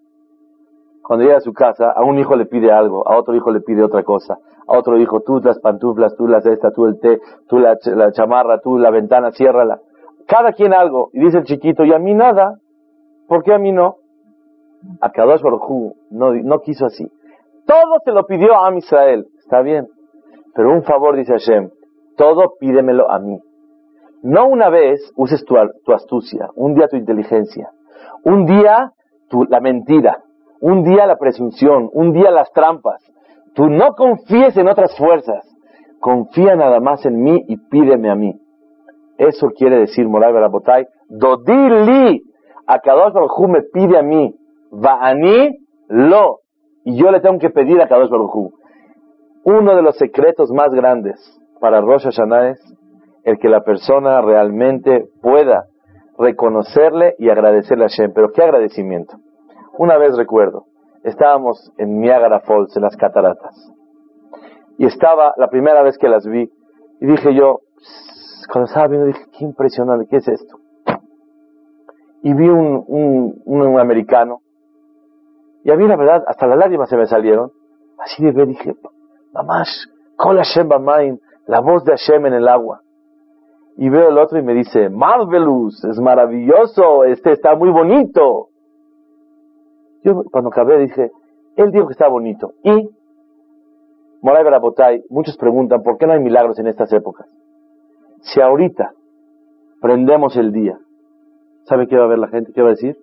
Cuando llega a su casa, a un hijo le pide algo, a otro hijo le pide otra cosa, a otro hijo, tú las pantuflas, tú las esta, tú el té, tú la, la chamarra, tú la ventana, ciérrala. Cada quien algo. Y dice el chiquito, y a mí nada. ¿Por qué a mí no? A Kadosh Baruj no, no quiso así. Todo se lo pidió a Israel. Está bien. Pero un favor, dice Hashem, todo pídemelo a mí. No una vez uses tu, astucia, un día tu inteligencia, un día tu, la mentira, un día la presunción, un día las trampas. Tú no confíes en otras fuerzas, confía nada más en mí y pídeme a mí. Eso quiere decir Moray Barabotay, Dodili, a Kadosh Baruj me pide a mí, Va'ani lo. Y yo le tengo que pedir a Kadosh Baruj Uno de los secretos más grandes para Rosh Hashanah es el que la persona realmente pueda reconocerle y agradecerle a Hashem. Pero qué agradecimiento. Una vez recuerdo, estábamos en Niagara Falls, en las cataratas. Y estaba la primera vez que las vi. Y dije yo, cuando estaba viendo, dije, qué impresionante, ¿qué es esto? Y vi un, un, un americano y a mí la verdad, hasta las lágrimas se me salieron. Así de ver, dije, mamás, Kol Hashem Bamain, la voz de Hashem en el agua. Y veo el otro y me dice, Marvelous, es maravilloso, este está muy bonito. Yo cuando acabé dije, él dijo que está bonito. Y, Moray Barabotay, muchos preguntan, ¿por qué no hay milagros en estas épocas? Si ahorita prendemos el día, ¿sabe qué va a ver la gente? ¿Qué va a decir?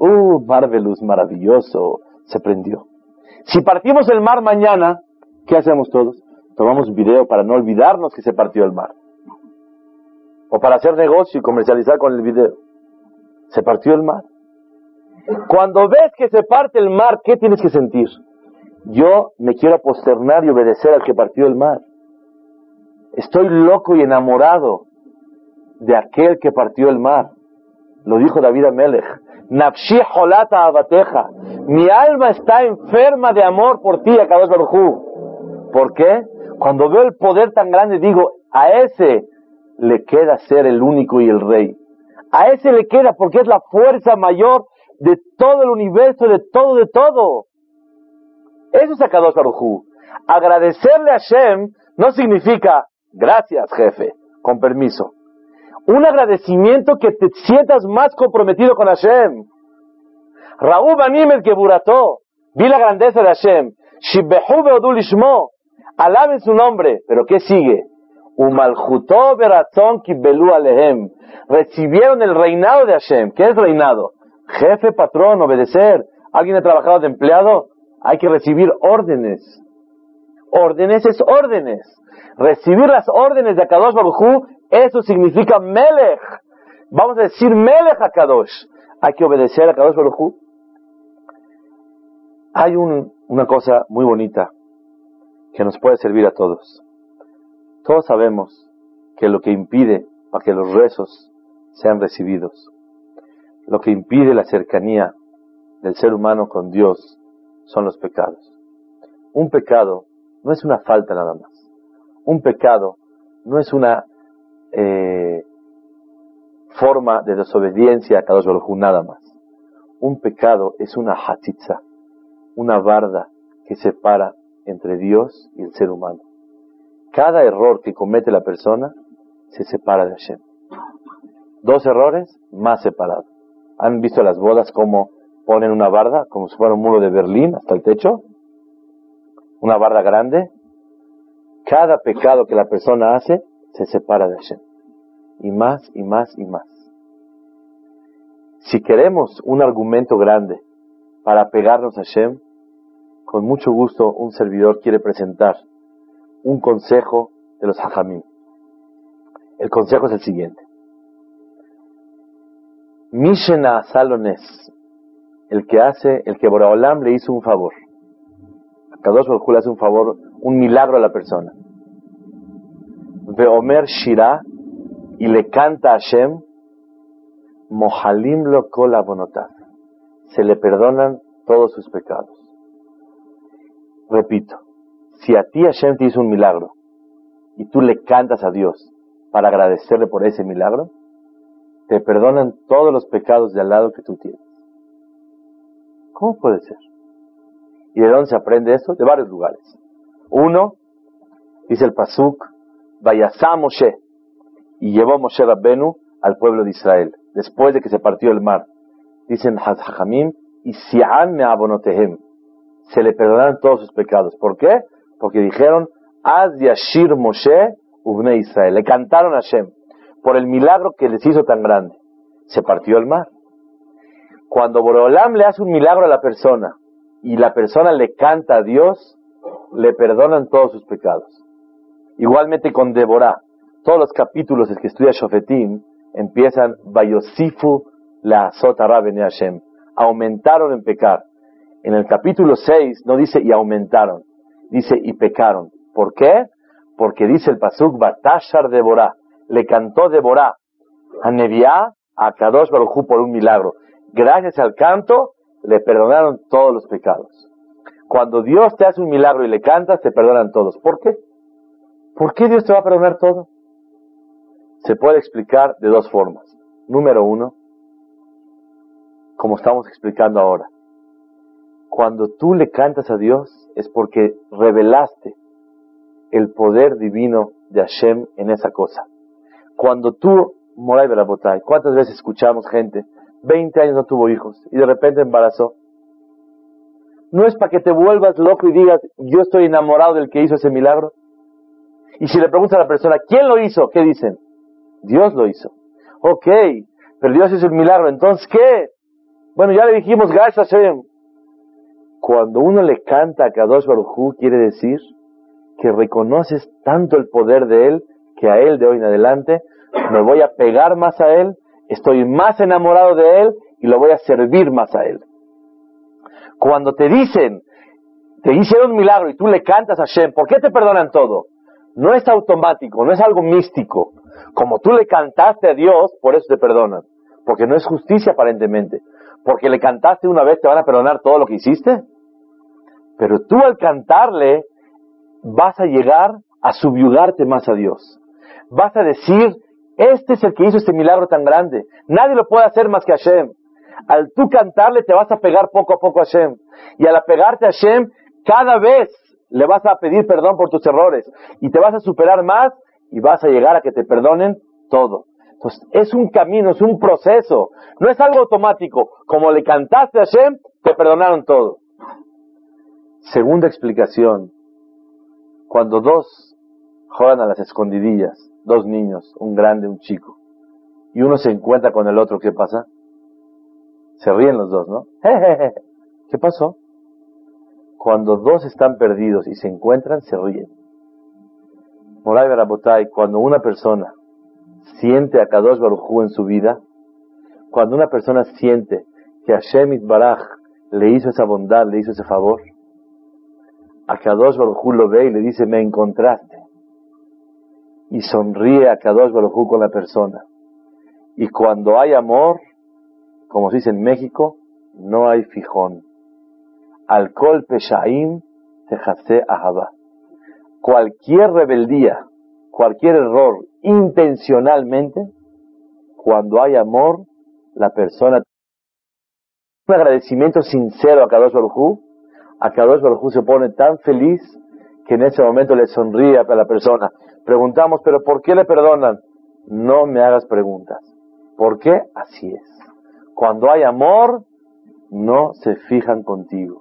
Uh, Marvelous, maravilloso, se prendió. Si partimos el mar mañana, ¿qué hacemos todos? Tomamos video para no olvidarnos que se partió el mar. O para hacer negocio y comercializar con el video. Se partió el mar. Cuando ves que se parte el mar, ¿qué tienes que sentir? Yo me quiero posternar y obedecer al que partió el mar. Estoy loco y enamorado de aquel que partió el mar. Lo dijo David Amelech. Nafshi holata abateja. Mi alma está enferma de amor por ti, Akadosh Barujú. ¿Por qué? Cuando veo el poder tan grande, digo, a ese le queda ser el único y el rey. A ese le queda porque es la fuerza mayor de todo el universo, de todo, de todo. Eso es Akadosh Barujú. Agradecerle a Shem no significa gracias, jefe, con permiso un agradecimiento que te sientas más comprometido con Hashem. Raúl Banim que burató, vi la grandeza de Hashem. Shibbehu beodul ishmo, alaben su nombre, pero ¿qué sigue? Umalchutó beratzon kibelu alehem. Recibieron el reinado de Hashem. ¿Qué es reinado? Jefe, patrón, obedecer. ¿Alguien ha trabajado de empleado? Hay que recibir órdenes. Órdenes es órdenes. Recibir las órdenes de Akadosh Baruj eso significa Melech. Vamos a decir Melech a Kadosh. Hay que obedecer a Kadosh Baruj Hay una cosa muy bonita que nos puede servir a todos. Todos sabemos que lo que impide para que los rezos sean recibidos, lo que impide la cercanía del ser humano con Dios son los pecados. Un pecado no es una falta nada más. Un pecado no es una eh, forma de desobediencia a Kadosh Baruj nada más. Un pecado es una hatitza, una barda que separa entre Dios y el ser humano. Cada error que comete la persona se separa de Hashem. Dos errores más separados. ¿Han visto las bodas como ponen una barda, como si fuera un muro de Berlín hasta el techo? Una barda grande. Cada pecado que la persona hace se separa de Hashem. Y más y más y más. Si queremos un argumento grande para pegarnos a Hashem, con mucho gusto un servidor quiere presentar un consejo de los hajamim. El consejo es el siguiente. Mishena Salones, el que hace, el que Boraolam le hizo un favor. A Kadosh Baruj hace un favor, un milagro a la persona. Ve Omer Shira y le canta a Hashem, Mohalim lo Se le perdonan todos sus pecados. Repito, si a ti Hashem te hizo un milagro y tú le cantas a Dios para agradecerle por ese milagro, te perdonan todos los pecados de al lado que tú tienes. ¿Cómo puede ser? ¿Y de dónde se aprende esto? De varios lugares. Uno, dice el Pasuk, Vayasá Moshe, y llevó Moshe Rabbenu al pueblo de Israel, después de que se partió el mar. Dicen Hazhamim, y Sian me abonotehem. Se le perdonaron todos sus pecados. ¿Por qué? Porque dijeron, Az Yashir Moshe Ubne Israel. Le cantaron a Hashem por el milagro que les hizo tan grande. Se partió el mar. Cuando Borolam le hace un milagro a la persona y la persona le canta a Dios, le perdonan todos sus pecados. Igualmente con Deborah, todos los capítulos que estudia Shofetim empiezan Bayosifu la Sota Hashem. Aumentaron en pecar. En el capítulo 6 no dice y aumentaron, dice y pecaron. ¿Por qué? Porque dice el Pasuk Batashar Deborah, le cantó Deborah a Neviá, a Kadosh Baruj por un milagro. Gracias al canto le perdonaron todos los pecados. Cuando Dios te hace un milagro y le cantas, te perdonan todos. ¿Por qué? ¿Por qué Dios te va a perdonar todo? Se puede explicar de dos formas. Número uno, como estamos explicando ahora. Cuando tú le cantas a Dios es porque revelaste el poder divino de Hashem en esa cosa. Cuando tú, Moray Berabotay, ¿cuántas veces escuchamos gente, 20 años no tuvo hijos y de repente embarazó? No es para que te vuelvas loco y digas, yo estoy enamorado del que hizo ese milagro. Y si le preguntas a la persona, ¿quién lo hizo? ¿Qué dicen? Dios lo hizo. Ok, pero Dios hizo el milagro, entonces ¿qué? Bueno, ya le dijimos, gracias Hashem. Cuando uno le canta a Kadosh Baruj quiere decir que reconoces tanto el poder de Él que a Él de hoy en adelante me voy a pegar más a Él, estoy más enamorado de Él y lo voy a servir más a Él. Cuando te dicen, te hicieron un milagro y tú le cantas a Hashem, ¿por qué te perdonan todo? No es automático, no es algo místico. Como tú le cantaste a Dios, por eso te perdonan. Porque no es justicia aparentemente. Porque le cantaste una vez, te van a perdonar todo lo que hiciste. Pero tú al cantarle, vas a llegar a subyugarte más a Dios. Vas a decir, este es el que hizo este milagro tan grande. Nadie lo puede hacer más que Hashem. Al tú cantarle te vas a pegar poco a poco a Hashem. Y al apegarte a Hashem, cada vez le vas a pedir perdón por tus errores. Y te vas a superar más y vas a llegar a que te perdonen todo. Entonces, es un camino, es un proceso. No es algo automático. Como le cantaste a Hashem, te perdonaron todo. Segunda explicación, cuando dos juegan a las escondidillas, dos niños, un grande, un chico, y uno se encuentra con el otro, ¿qué pasa? Se ríen los dos, ¿no? [laughs] ¿Qué pasó? Cuando dos están perdidos y se encuentran, se ríen. Moray Barabotay, cuando una persona siente a Kadosh Baruj en su vida, cuando una persona siente que Hashem Baraj le hizo esa bondad, le hizo ese favor, a Kadosh Baruj lo ve y le dice, me encontraste. Y sonríe a Kadosh Baruj con la persona. Y cuando hay amor, como se dice en México, no hay fijón. Alcohol peshaim tejase ahaba. Cualquier rebeldía, cualquier error, intencionalmente, cuando hay amor, la persona un agradecimiento sincero a Kadosh Baruj a Kadosh Baruj se pone tan feliz que en ese momento le sonríe a la persona. Preguntamos, pero ¿por qué le perdonan? No me hagas preguntas. ¿Por qué? Así es. Cuando hay amor, no se fijan contigo.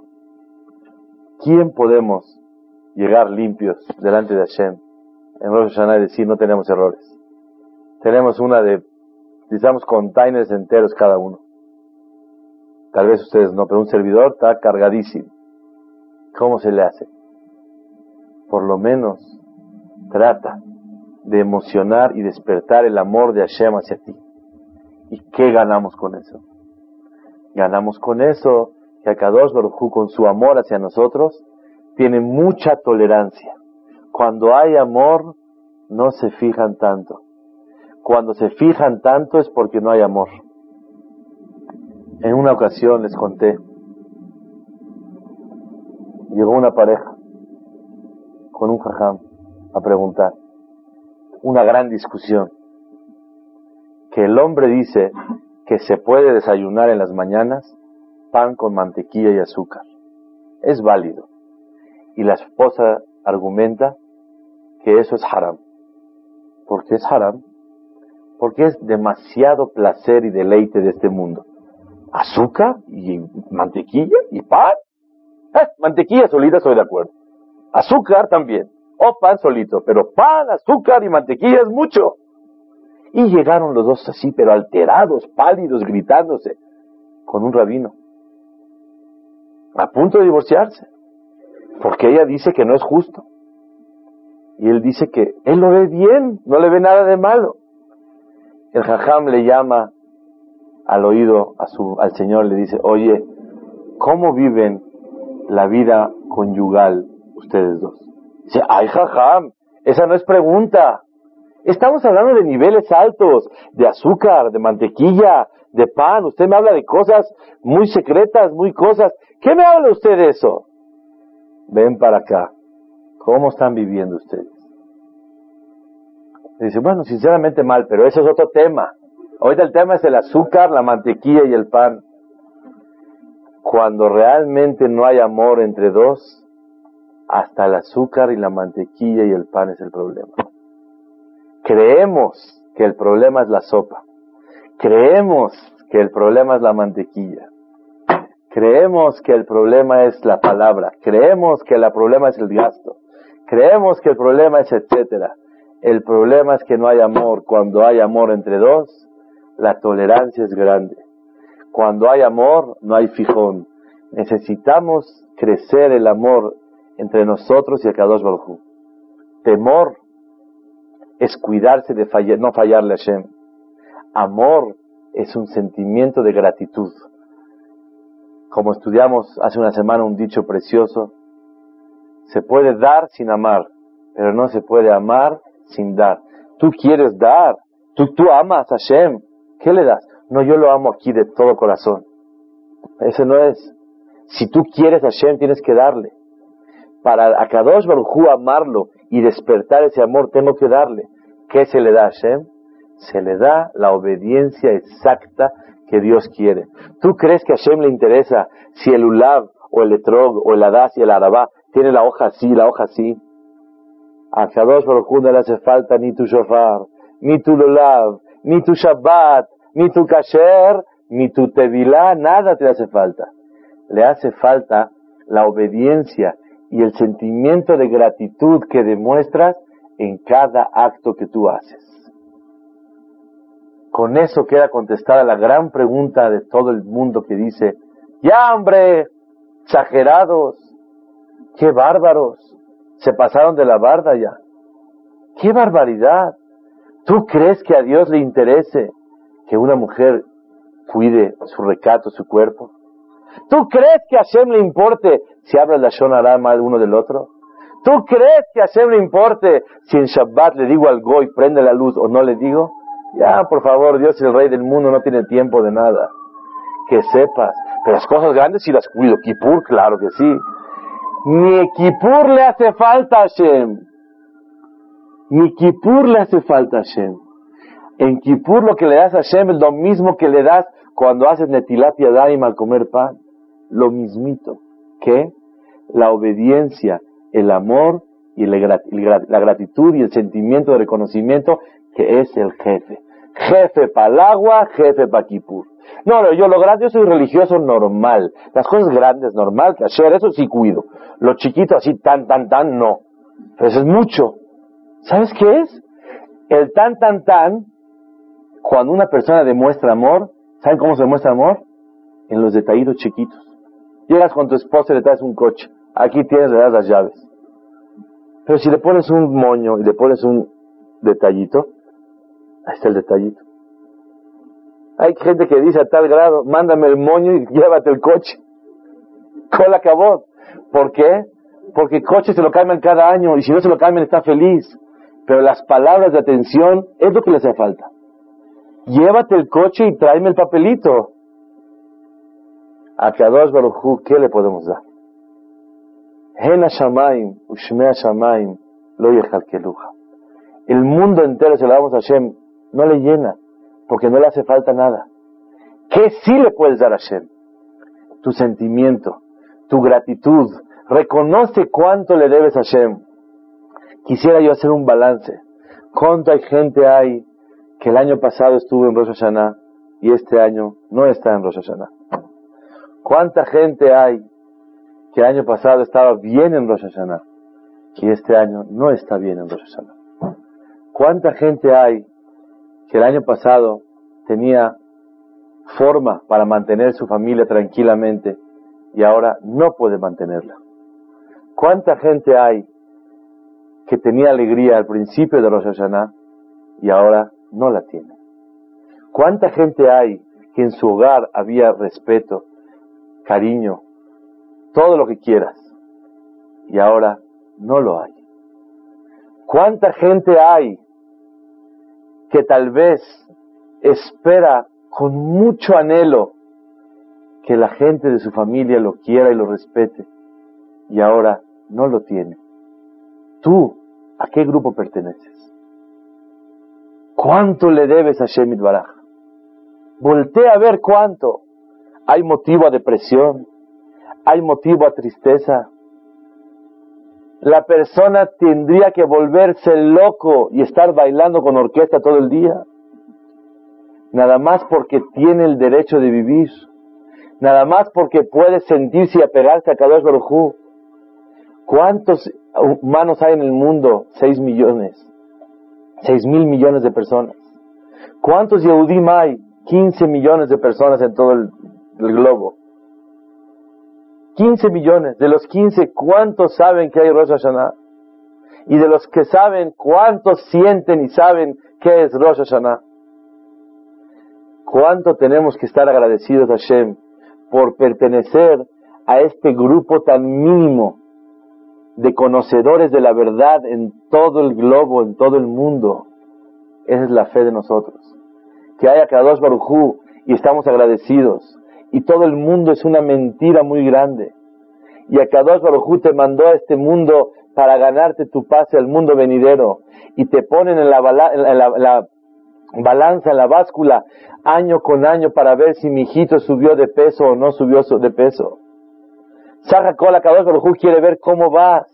¿Quién podemos llegar limpios delante de Hashem en Rosh Hashanah decir no tenemos errores? Tenemos una de, utilizamos containers enteros cada uno. Tal vez ustedes no, pero un servidor está cargadísimo. ¿Cómo se le hace? Por lo menos trata de emocionar y despertar el amor de Hashem hacia ti. ¿Y qué ganamos con eso? Ganamos con eso que Akadosh Baruj con su amor hacia nosotros tiene mucha tolerancia. Cuando hay amor, no se fijan tanto. Cuando se fijan tanto es porque no hay amor. En una ocasión les conté, llegó una pareja con un jajam a preguntar, una gran discusión, que el hombre dice que se puede desayunar en las mañanas pan con mantequilla y azúcar. Es válido. Y la esposa argumenta que eso es haram. ¿Por qué es haram? Porque es demasiado placer y deleite de este mundo. Azúcar y mantequilla y pan eh, mantequilla solita estoy de acuerdo. Azúcar también. O pan solito. Pero pan, azúcar y mantequilla es mucho. Y llegaron los dos así, pero alterados, pálidos, gritándose, con un rabino. A punto de divorciarse. Porque ella dice que no es justo. Y él dice que él lo ve bien, no le ve nada de malo. El jajam le llama al oído a su, al Señor, le dice, oye, ¿cómo viven la vida conyugal ustedes dos? Dice, ay, jajam, esa no es pregunta. Estamos hablando de niveles altos, de azúcar, de mantequilla, de pan. Usted me habla de cosas muy secretas, muy cosas. ¿Qué me habla usted de eso? Ven para acá. ¿Cómo están viviendo ustedes? Dice, bueno, sinceramente mal, pero eso es otro tema. Ahorita el tema es el azúcar, la mantequilla y el pan. Cuando realmente no hay amor entre dos, hasta el azúcar y la mantequilla y el pan es el problema. Creemos que el problema es la sopa. Creemos que el problema es la mantequilla. Creemos que el problema es la palabra. Creemos que el problema es el gasto. Creemos que el problema es etcétera. El problema es que no hay amor. Cuando hay amor entre dos, la tolerancia es grande. Cuando hay amor, no hay fijón. Necesitamos crecer el amor entre nosotros y el Kadosh Baruj Temor es cuidarse de no fallarle a Hashem. Amor es un sentimiento de gratitud. Como estudiamos hace una semana un dicho precioso, se puede dar sin amar, pero no se puede amar sin dar. Tú quieres dar, tú, tú amas a Hashem, ¿qué le das? No, yo lo amo aquí de todo corazón. Ese no es. Si tú quieres a Hashem, tienes que darle. Para a Kadosh Baruj amarlo y despertar ese amor, tengo que darle. ¿Qué se le da a Hashem? Se le da la obediencia exacta que Dios quiere. ¿Tú crees que a Hashem le interesa si el Ulav o el Etrog o el Adas y el Arabá tiene la hoja así, la hoja así? A Kadosh Baruj no le hace falta ni tu shofar, ni tu Lulav, ni tu Shabbat, ni tu Kasher, ni tu Tevilá, nada te hace falta. Le hace falta la obediencia y el sentimiento de gratitud que demuestras en cada acto que tú haces. Con eso queda contestada la gran pregunta de todo el mundo que dice, ya hombre, exagerados, qué bárbaros, se pasaron de la barda ya. ¡Qué barbaridad! ¿Tú crees que a Dios le interese que una mujer cuide su recato, su cuerpo? ¿Tú crees que a Hashem le importe si habla la Shonara mal uno del otro? ¿Tú crees que a Hashem le importe si en Shabbat le digo al Goy prende la luz o no le digo? Ya, por favor, Dios es el rey del mundo, no tiene tiempo de nada. Que sepas. Pero las cosas grandes sí las cuido. Kipur, claro que sí. Ni Kipur le hace falta a Hashem. Ni Kipur le hace falta a Hashem. En Kipur lo que le das a Hashem es lo mismo que le das cuando haces netilat yadayim al comer pan. Lo mismito. que La obediencia, el amor y la gratitud y el sentimiento de reconocimiento que es el jefe. Jefe para el agua, jefe para Kipur. No, no, yo lo grande, yo soy religioso normal. Las cosas grandes, normal, que hacer, eso sí cuido. Lo chiquito así, tan, tan, tan, no. Pero eso es mucho. ¿Sabes qué es? El tan, tan, tan, cuando una persona demuestra amor, ¿saben cómo se demuestra amor? En los detallitos chiquitos. Llegas con tu esposa y le traes un coche. Aquí tienes, le das las llaves. Pero si le pones un moño y le pones un detallito, ahí está el detallito. Hay gente que dice a tal grado, mándame el moño y llévate el coche. Cola acabó. ¿Por qué? Porque el coche se lo cambian cada año y si no se lo cambian está feliz. Pero las palabras de atención es lo que le hace falta. Llévate el coche y tráeme el papelito. A Kadosh Baruj ¿qué le podemos dar? El mundo entero se lo damos a Hashem, no le llena porque no le hace falta nada. ¿Qué sí le puedes dar a Hashem? Tu sentimiento, tu gratitud. Reconoce cuánto le debes a Hashem. Quisiera yo hacer un balance. ¿Cuánta gente hay que el año pasado estuvo en Rosh y este año no está en Rosh? ¿Cuánta gente hay que el año pasado estaba bien en Rosh y este año no está bien en Rosh? ¿Cuánta gente hay que el año pasado tenía forma para mantener su familia tranquilamente y ahora no puede mantenerla. ¿Cuánta gente hay que tenía alegría al principio de Rosh y ahora no la tiene? ¿Cuánta gente hay que en su hogar había respeto, cariño, todo lo que quieras y ahora no lo hay? ¿Cuánta gente hay que tal vez espera con mucho anhelo que la gente de su familia lo quiera y lo respete y ahora no lo tiene. ¿Tú a qué grupo perteneces? ¿Cuánto le debes a Shemit Baraj? Voltea a ver cuánto. Hay motivo a depresión, hay motivo a tristeza, la persona tendría que volverse loco y estar bailando con orquesta todo el día. Nada más porque tiene el derecho de vivir. Nada más porque puede sentirse y apegarse a Kadosh Baruj ¿Cuántos humanos hay en el mundo? Seis millones. Seis mil millones de personas. ¿Cuántos Yehudim hay? Quince millones de personas en todo el globo. 15 millones. De los 15, ¿cuántos saben que hay Rosh Hashanah? Y de los que saben, ¿cuántos sienten y saben qué es Rosh Hashanah? ¿Cuánto tenemos que estar agradecidos a Hashem por pertenecer a este grupo tan mínimo de conocedores de la verdad en todo el globo, en todo el mundo? Esa es la fe de nosotros. Que haya Kadosh Barujú y estamos agradecidos y todo el mundo es una mentira muy grande. Y a Kadosh Baruj te mandó a este mundo para ganarte tu pase al mundo venidero. Y te ponen en la, balanza, en la báscula, año con año para ver si mi hijito subió de peso o no subió de peso. Saja Cola Kadosh Baruj quiere ver cómo vas.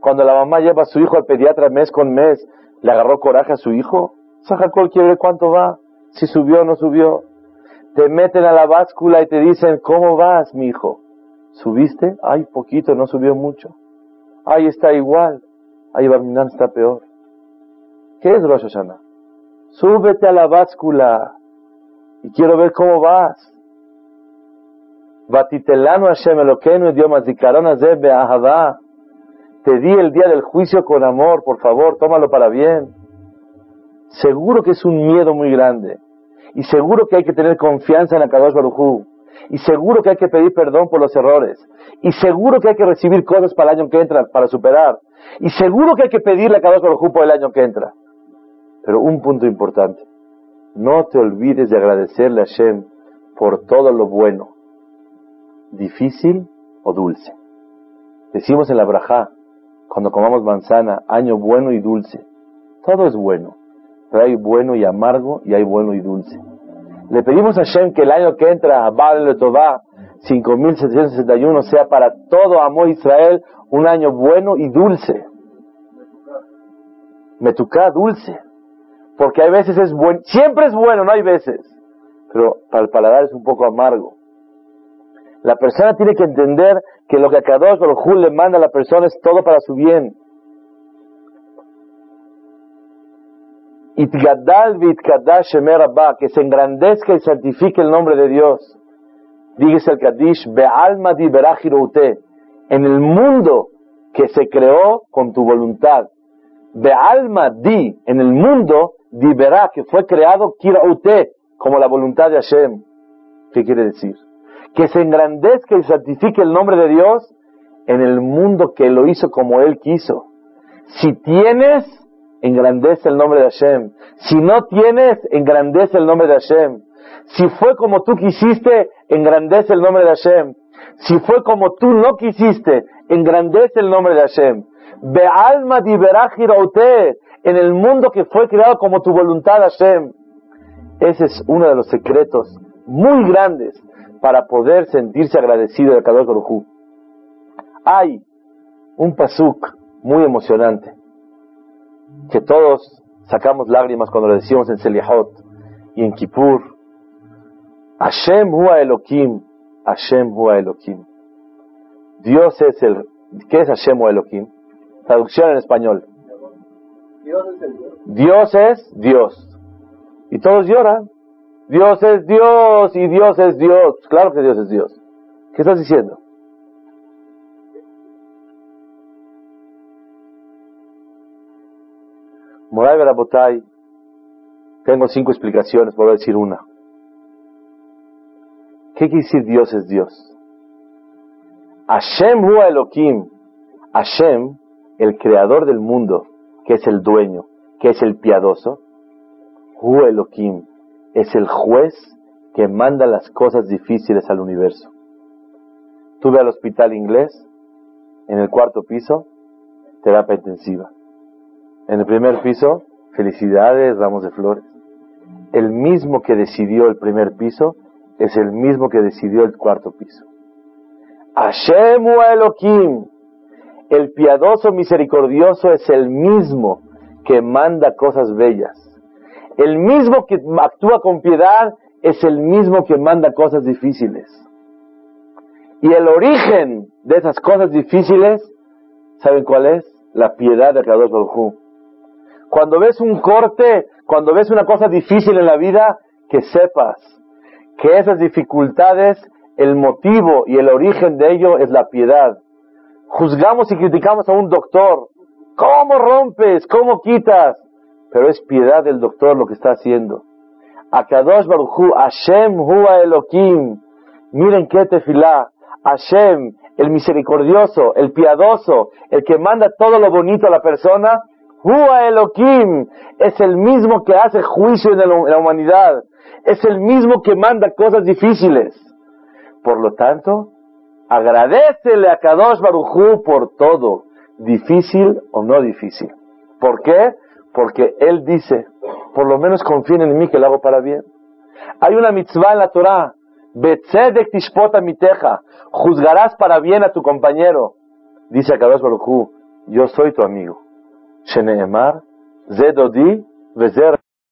Cuando la mamá lleva a su hijo al pediatra mes con mes, ¿le agarró coraje a su hijo? Saja quiere ver cuánto va, si subió o no subió te meten a la báscula y te dicen, ¿cómo vas, mi hijo? ¿Subiste? Ay, poquito, no subió mucho. Ay, está igual. Ay, Barminan está peor. ¿Qué es Rosh Hashanah? Súbete a la báscula y quiero ver cómo vas. Batitelano Hashem Eloquenu idioma Te di el día del juicio con amor, por favor, tómalo para bien. seguro que es un miedo muy grande. Y seguro que hay que tener confianza en Akadosh Baruj Y seguro que hay que pedir perdón por los errores. Y seguro que hay que recibir cosas para el año que entra, para superar. Y seguro que hay que pedirle a Kadosh Baruj por el año que entra. Pero un punto importante. No te olvides de agradecerle a Hashem por todo lo bueno, difícil o dulce. Decimos en la Brajá, cuando comamos manzana, año bueno y dulce. Todo es bueno, pero hay bueno y amargo y hay bueno y dulce. Le pedimos a Hashem que el año que entra, Baal Letová, 5761, sea para todo amor Israel un año bueno y dulce. Metuká dulce. Porque hay veces es bueno, siempre es bueno, no hay veces. Pero para el paladar es un poco amargo. La persona tiene que entender que lo que a Kadosh Baruj le manda a la persona es todo para su bien. Itgadal que se engrandezca y santifique el nombre de Dios. Dígase el Kadish, be'alma di en el mundo que se creó con tu voluntad. Be'alma di, en el mundo, di que fue creado kiraute, como la voluntad de Hashem. ¿Qué quiere decir? Que se engrandezca y santifique el nombre de Dios en el mundo que lo hizo como Él quiso. Si tienes, engrandece el nombre de Hashem. Si no tienes, engrandece el nombre de Hashem. Si fue como tú quisiste, engrandece el nombre de Hashem. Si fue como tú no quisiste, engrandece el nombre de Hashem. Be alma en el mundo que fue creado como tu voluntad, Hashem. Ese es uno de los secretos muy grandes para poder sentirse agradecido de Kadosh Baruj Hay un pasuk muy emocionante que todos sacamos lágrimas cuando lo decimos en Selihot y en Kippur Hashem Hua Elohim, Hashem Hua Elohim. Dios es el, ¿qué es Hashem Hua Elohim? Traducción en español. Dios es Dios. Y todos lloran. Dios es Dios y Dios es Dios. Claro que Dios es Dios. ¿Qué estás diciendo? Moray Barabotay, tengo cinco explicaciones, voy a decir una. ¿Qué quiere decir Dios es Dios? Hashem hu Elohim. Hashem, el creador del mundo, que es el dueño, que es el piadoso. Hu Elohim es el juez que manda las cosas difíciles al universo. Tuve al hospital inglés, en el cuarto piso, terapia intensiva. En el primer piso, felicidades, ramos de flores. El mismo que decidió el primer piso es el mismo que decidió el cuarto piso. Hashem Elohim, el piadoso misericordioso es el mismo que manda cosas bellas. El mismo que actúa con piedad es el mismo que manda cosas difíciles. Y el origen de esas cosas difíciles, ¿saben cuál es? La piedad de Kadosh Baruj Cuando ves un corte, cuando ves una cosa difícil en la vida, que sepas que esas dificultades, el motivo y el origen de ello es la piedad. Juzgamos y criticamos a un doctor. ¿Cómo rompes? ¿Cómo quitas? Pero es piedad del doctor lo que está haciendo. Akadosh Baruchu, Hashem Hua Elohim. Miren qué tefilá. Hashem, el misericordioso, el piadoso, el que manda todo lo bonito a la persona. Hua Elohim es el mismo que hace juicio en la humanidad es el mismo que manda cosas difíciles. Por lo tanto, agradecele a Kadosh Barujú por todo, difícil o no difícil. ¿Por qué? Porque Él dice, por lo menos confíen en mí que lo hago para bien. Hay una mitzvah en la Torah, Betzedek tishpota miteja, juzgarás para bien a tu compañero. Dice a Kadosh Barujú, yo soy tu amigo. Sheneemar, Zedodi, Vezer